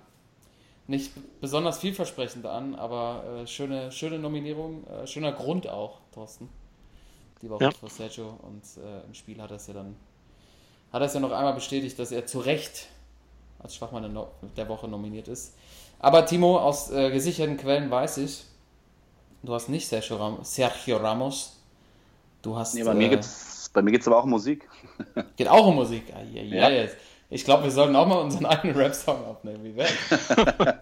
nicht besonders vielversprechend an, aber äh, schöne, schöne Nominierung, äh, schöner Grund auch, Thorsten. Die Woche Ja. für Sergio und äh, im Spiel hat er es ja dann, hat er es ja noch einmal bestätigt, dass er zu Recht als Schwachmann der No- der Woche nominiert ist. Aber Timo, aus äh, gesicherten Quellen weiß ich, du hast nicht Sergio, Ram Sergio Ramos, du hast... Nee, bei, mir äh, geht's, bei mir geht es aber auch um Musik. [LAUGHS] Geht auch um Musik. Ah, ja, ja, Ja. jetzt. Ich glaube, wir sollten auch mal unseren eigenen Rap-Song aufnehmen. Wie wär's? [LAUGHS]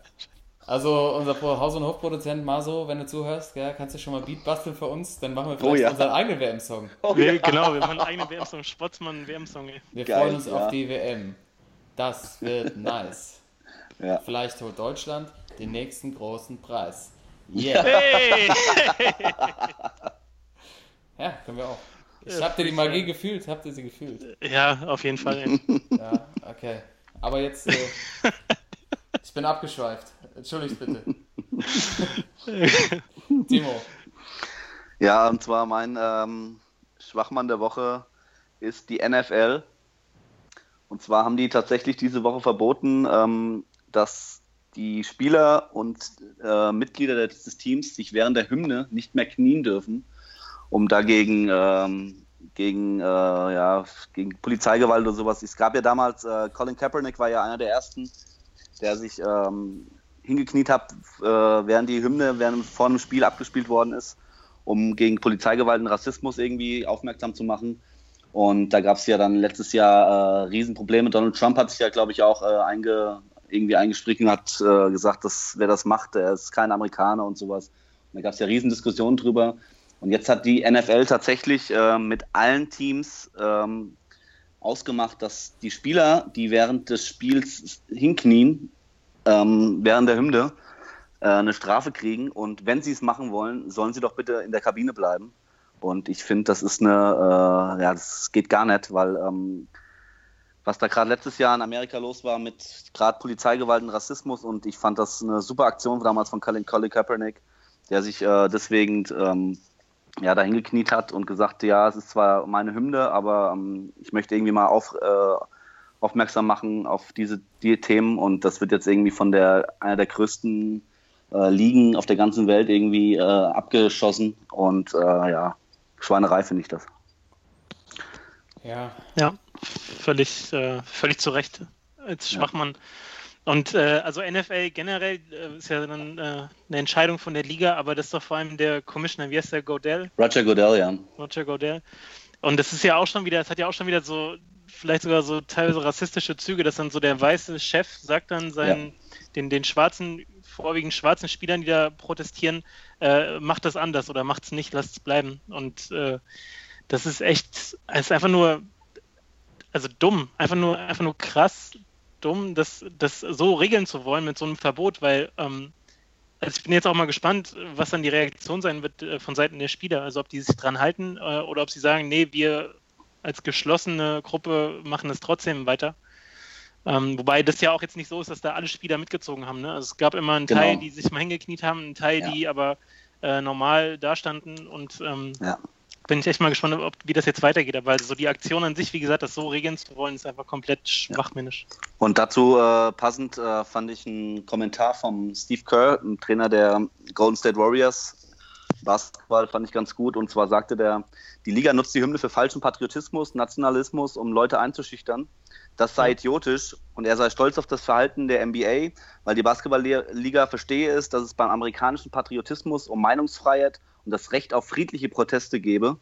also, unser Haus- und Hofproduzent Maso, wenn du zuhörst, gell, kannst du schon mal Beat basteln für uns? Dann machen wir vielleicht Oh ja. unseren eigenen WM-Song. [LAUGHS] wir, genau, wir machen einen eigenen WM-Song. Sportsmann WM-Song. Wir Geil, freuen uns ja. auf die WM. Das wird nice. Ja. Vielleicht holt Deutschland den nächsten großen Preis. Yeah. Hey! [LAUGHS] Ja, können wir auch. Ich hab dir die Magie gefühlt. Habt ihr sie gefühlt? Ja, auf jeden Fall. Ja, okay. Aber jetzt, äh, [LAUGHS] ich bin abgeschweift. Entschuldigt bitte. [LAUGHS] Timo. Ja, und zwar mein ähm, Schwachmann der Woche ist die NFL. Und zwar haben die tatsächlich diese Woche verboten, ähm, dass die Spieler und äh, Mitglieder des, Teams sich während der Hymne nicht mehr knien dürfen, um dagegen ähm, gegen, äh, ja, gegen Polizeigewalt oder sowas. Es gab ja damals, äh, Colin Kaepernick war ja einer der ersten, der sich ähm, hingekniet hat, äh, während die Hymne während vor einem Spiel abgespielt worden ist um gegen Polizeigewalt und Rassismus irgendwie aufmerksam zu machen. Und da gab es ja dann letztes Jahr äh, Riesenprobleme. Donald Trump hat sich ja, glaube ich, auch äh, einge, irgendwie eingestrichen, hat äh, gesagt, dass wer das macht, der ist kein Amerikaner und sowas. Und da gab es ja Riesendiskussionen drüber. Und jetzt hat die NFL tatsächlich äh, mit allen Teams ähm, ausgemacht, dass die Spieler, die während des Spiels hinknien, ähm, während der Hymne, äh, eine Strafe kriegen und wenn sie es machen wollen, sollen sie doch bitte in der Kabine bleiben. Und ich finde, das ist eine, äh, ja, das geht gar nicht, weil ähm, was da gerade letztes Jahr in Amerika los war mit gerade Polizeigewalt und Rassismus. Und ich fand das eine super Aktion damals von Colin, Colin Kaepernick, der sich äh, deswegen ähm, ja, dahin gekniet hat und gesagt, ja, es ist zwar meine Hymne, aber ähm, ich möchte irgendwie mal auf, äh, aufmerksam machen auf diese die Themen. Und das wird jetzt irgendwie von der einer der größten äh, Ligen auf der ganzen Welt irgendwie äh, abgeschossen. Und äh, ja, Schweinerei finde ich das. Ja, Ja, völlig, äh, völlig zu Recht als Schwachmann. Und äh, also NFL generell äh, ist ja dann äh, eine Entscheidung von der Liga, aber das ist doch vor allem der Commissioner, wie heißt der, Godell, Roger Goodell, ja. Roger Godell. Und das ist ja auch schon wieder, es hat ja auch schon wieder so, vielleicht sogar so teilweise rassistische Züge, dass dann so der weiße Chef sagt dann seinen, den, den schwarzen, vorwiegend schwarzen Spielern, die da protestieren, äh, macht das anders oder macht es nicht, lasst es bleiben. Und äh, das ist echt, es ist einfach nur, also dumm, einfach nur, einfach nur krass dumm, das, das so regeln zu wollen mit so einem Verbot, weil ähm, also ich bin jetzt auch mal gespannt, was dann die Reaktion sein wird äh, von Seiten der Spieler. Also ob die sich dran halten äh, oder ob sie sagen, nee, wir als geschlossene Gruppe machen es trotzdem weiter. Ähm, wobei das ja auch jetzt nicht so ist, dass da alle Spieler mitgezogen haben. Ne? Also es gab immer einen Genau. Teil, die sich mal hingekniet haben, einen Teil, Ja. die aber äh, normal dastanden und ähm, Ja. Bin ich echt mal gespannt, ob, wie das jetzt weitergeht. Aber so die Aktion an sich, wie gesagt, das so regeln zu wollen, ist einfach komplett schwachmännisch. Und dazu äh, passend äh, fand ich einen Kommentar vom Steve Kerr, ein Trainer der Golden State Warriors. Basketball fand ich ganz gut. Und zwar sagte der, die Liga nutzt die Hymne für falschen Patriotismus, Nationalismus, um Leute einzuschüchtern. Das sei idiotisch und er sei stolz auf das Verhalten der NBA, weil die Basketballliga verstehe es, dass es beim amerikanischen Patriotismus um Meinungsfreiheit und das Recht auf friedliche Proteste gebe.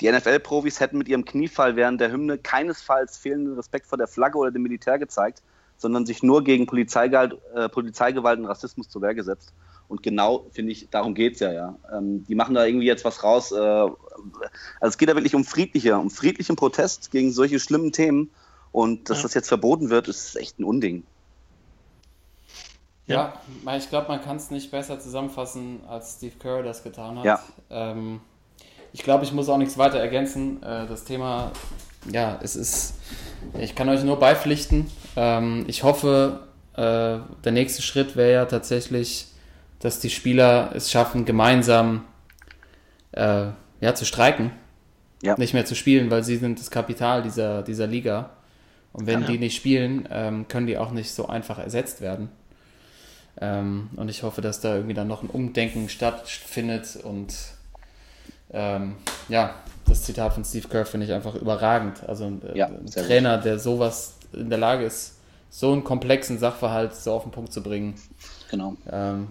Die NFL-Profis hätten mit ihrem Kniefall während der Hymne keinesfalls fehlenden Respekt vor der Flagge oder dem Militär gezeigt, sondern sich nur gegen Polizeigewalt, äh, Polizeigewalt und Rassismus zur Wehr gesetzt. Und genau, finde ich, darum geht's ja, ja. Ähm, die machen da irgendwie jetzt was raus. Äh, also es geht da wirklich um friedliche, um friedlichen Protest gegen solche schlimmen Themen. Und dass Ja. das jetzt verboten wird, ist echt ein Unding. Ja, ich glaube, man kann es nicht besser zusammenfassen, als Steve Kerr das getan hat. Ja. Ähm, ich glaube, ich muss auch nichts weiter ergänzen. Äh, das Thema, ja, es ist, ich kann euch nur beipflichten. Ähm, ich hoffe, äh, der nächste Schritt wäre ja tatsächlich, dass die Spieler es schaffen, gemeinsam äh, ja, zu streiken. Ja. Nicht mehr zu spielen, weil sie sind das Kapital dieser, dieser Liga. Und wenn Ja. die nicht spielen, ähm, können die auch nicht so einfach ersetzt werden. Ähm, und ich hoffe, dass da irgendwie dann noch ein Umdenken stattfindet. Und ähm, ja, das Zitat von Steve Kerr finde ich einfach überragend. Also ein, äh, Ja, ein sehr gut. Trainer, der sowas in der Lage ist, so einen komplexen Sachverhalt so auf den Punkt zu bringen, Genau. ähm,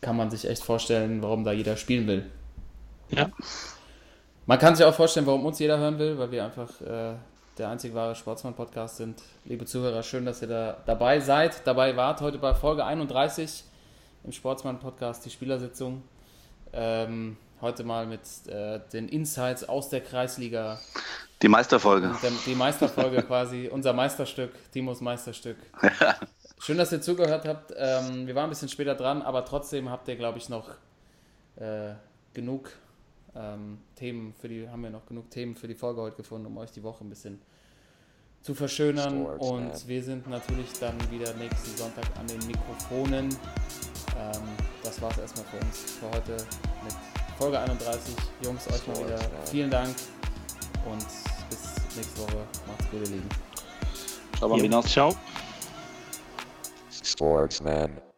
kann man sich echt vorstellen, warum da jeder spielen will. Ja. Man kann sich auch vorstellen, warum uns jeder hören will, weil wir einfach äh, der einzig wahre Sportsmann-Podcast sind. Liebe Zuhörer, schön, dass ihr da dabei seid, dabei wart. Heute bei Folge 31 im Sportsmann-Podcast, die Spielersitzung. Ähm, heute mal mit äh, den Insights aus der Kreisliga. Die Meisterfolge. Der, die Meisterfolge [LAUGHS] quasi, unser Meisterstück, Timos Meisterstück. Schön, dass ihr zugehört habt. Ähm, wir waren ein bisschen später dran, aber trotzdem habt ihr, glaube ich, noch äh, genug ähm, Themen für die, haben wir noch genug Themen für die Folge heute gefunden, um euch die Woche ein bisschen zu verschönern. Sports, Und man. wir sind natürlich dann wieder nächsten Sonntag an den Mikrofonen. Ähm, das war es erstmal für uns für heute mit Folge 31. Jungs, euch mal wieder vielen Dank und bis nächste Woche. Macht's gut, ihr Lieben. Ciao, Bambinos. Ciao. Sportsman.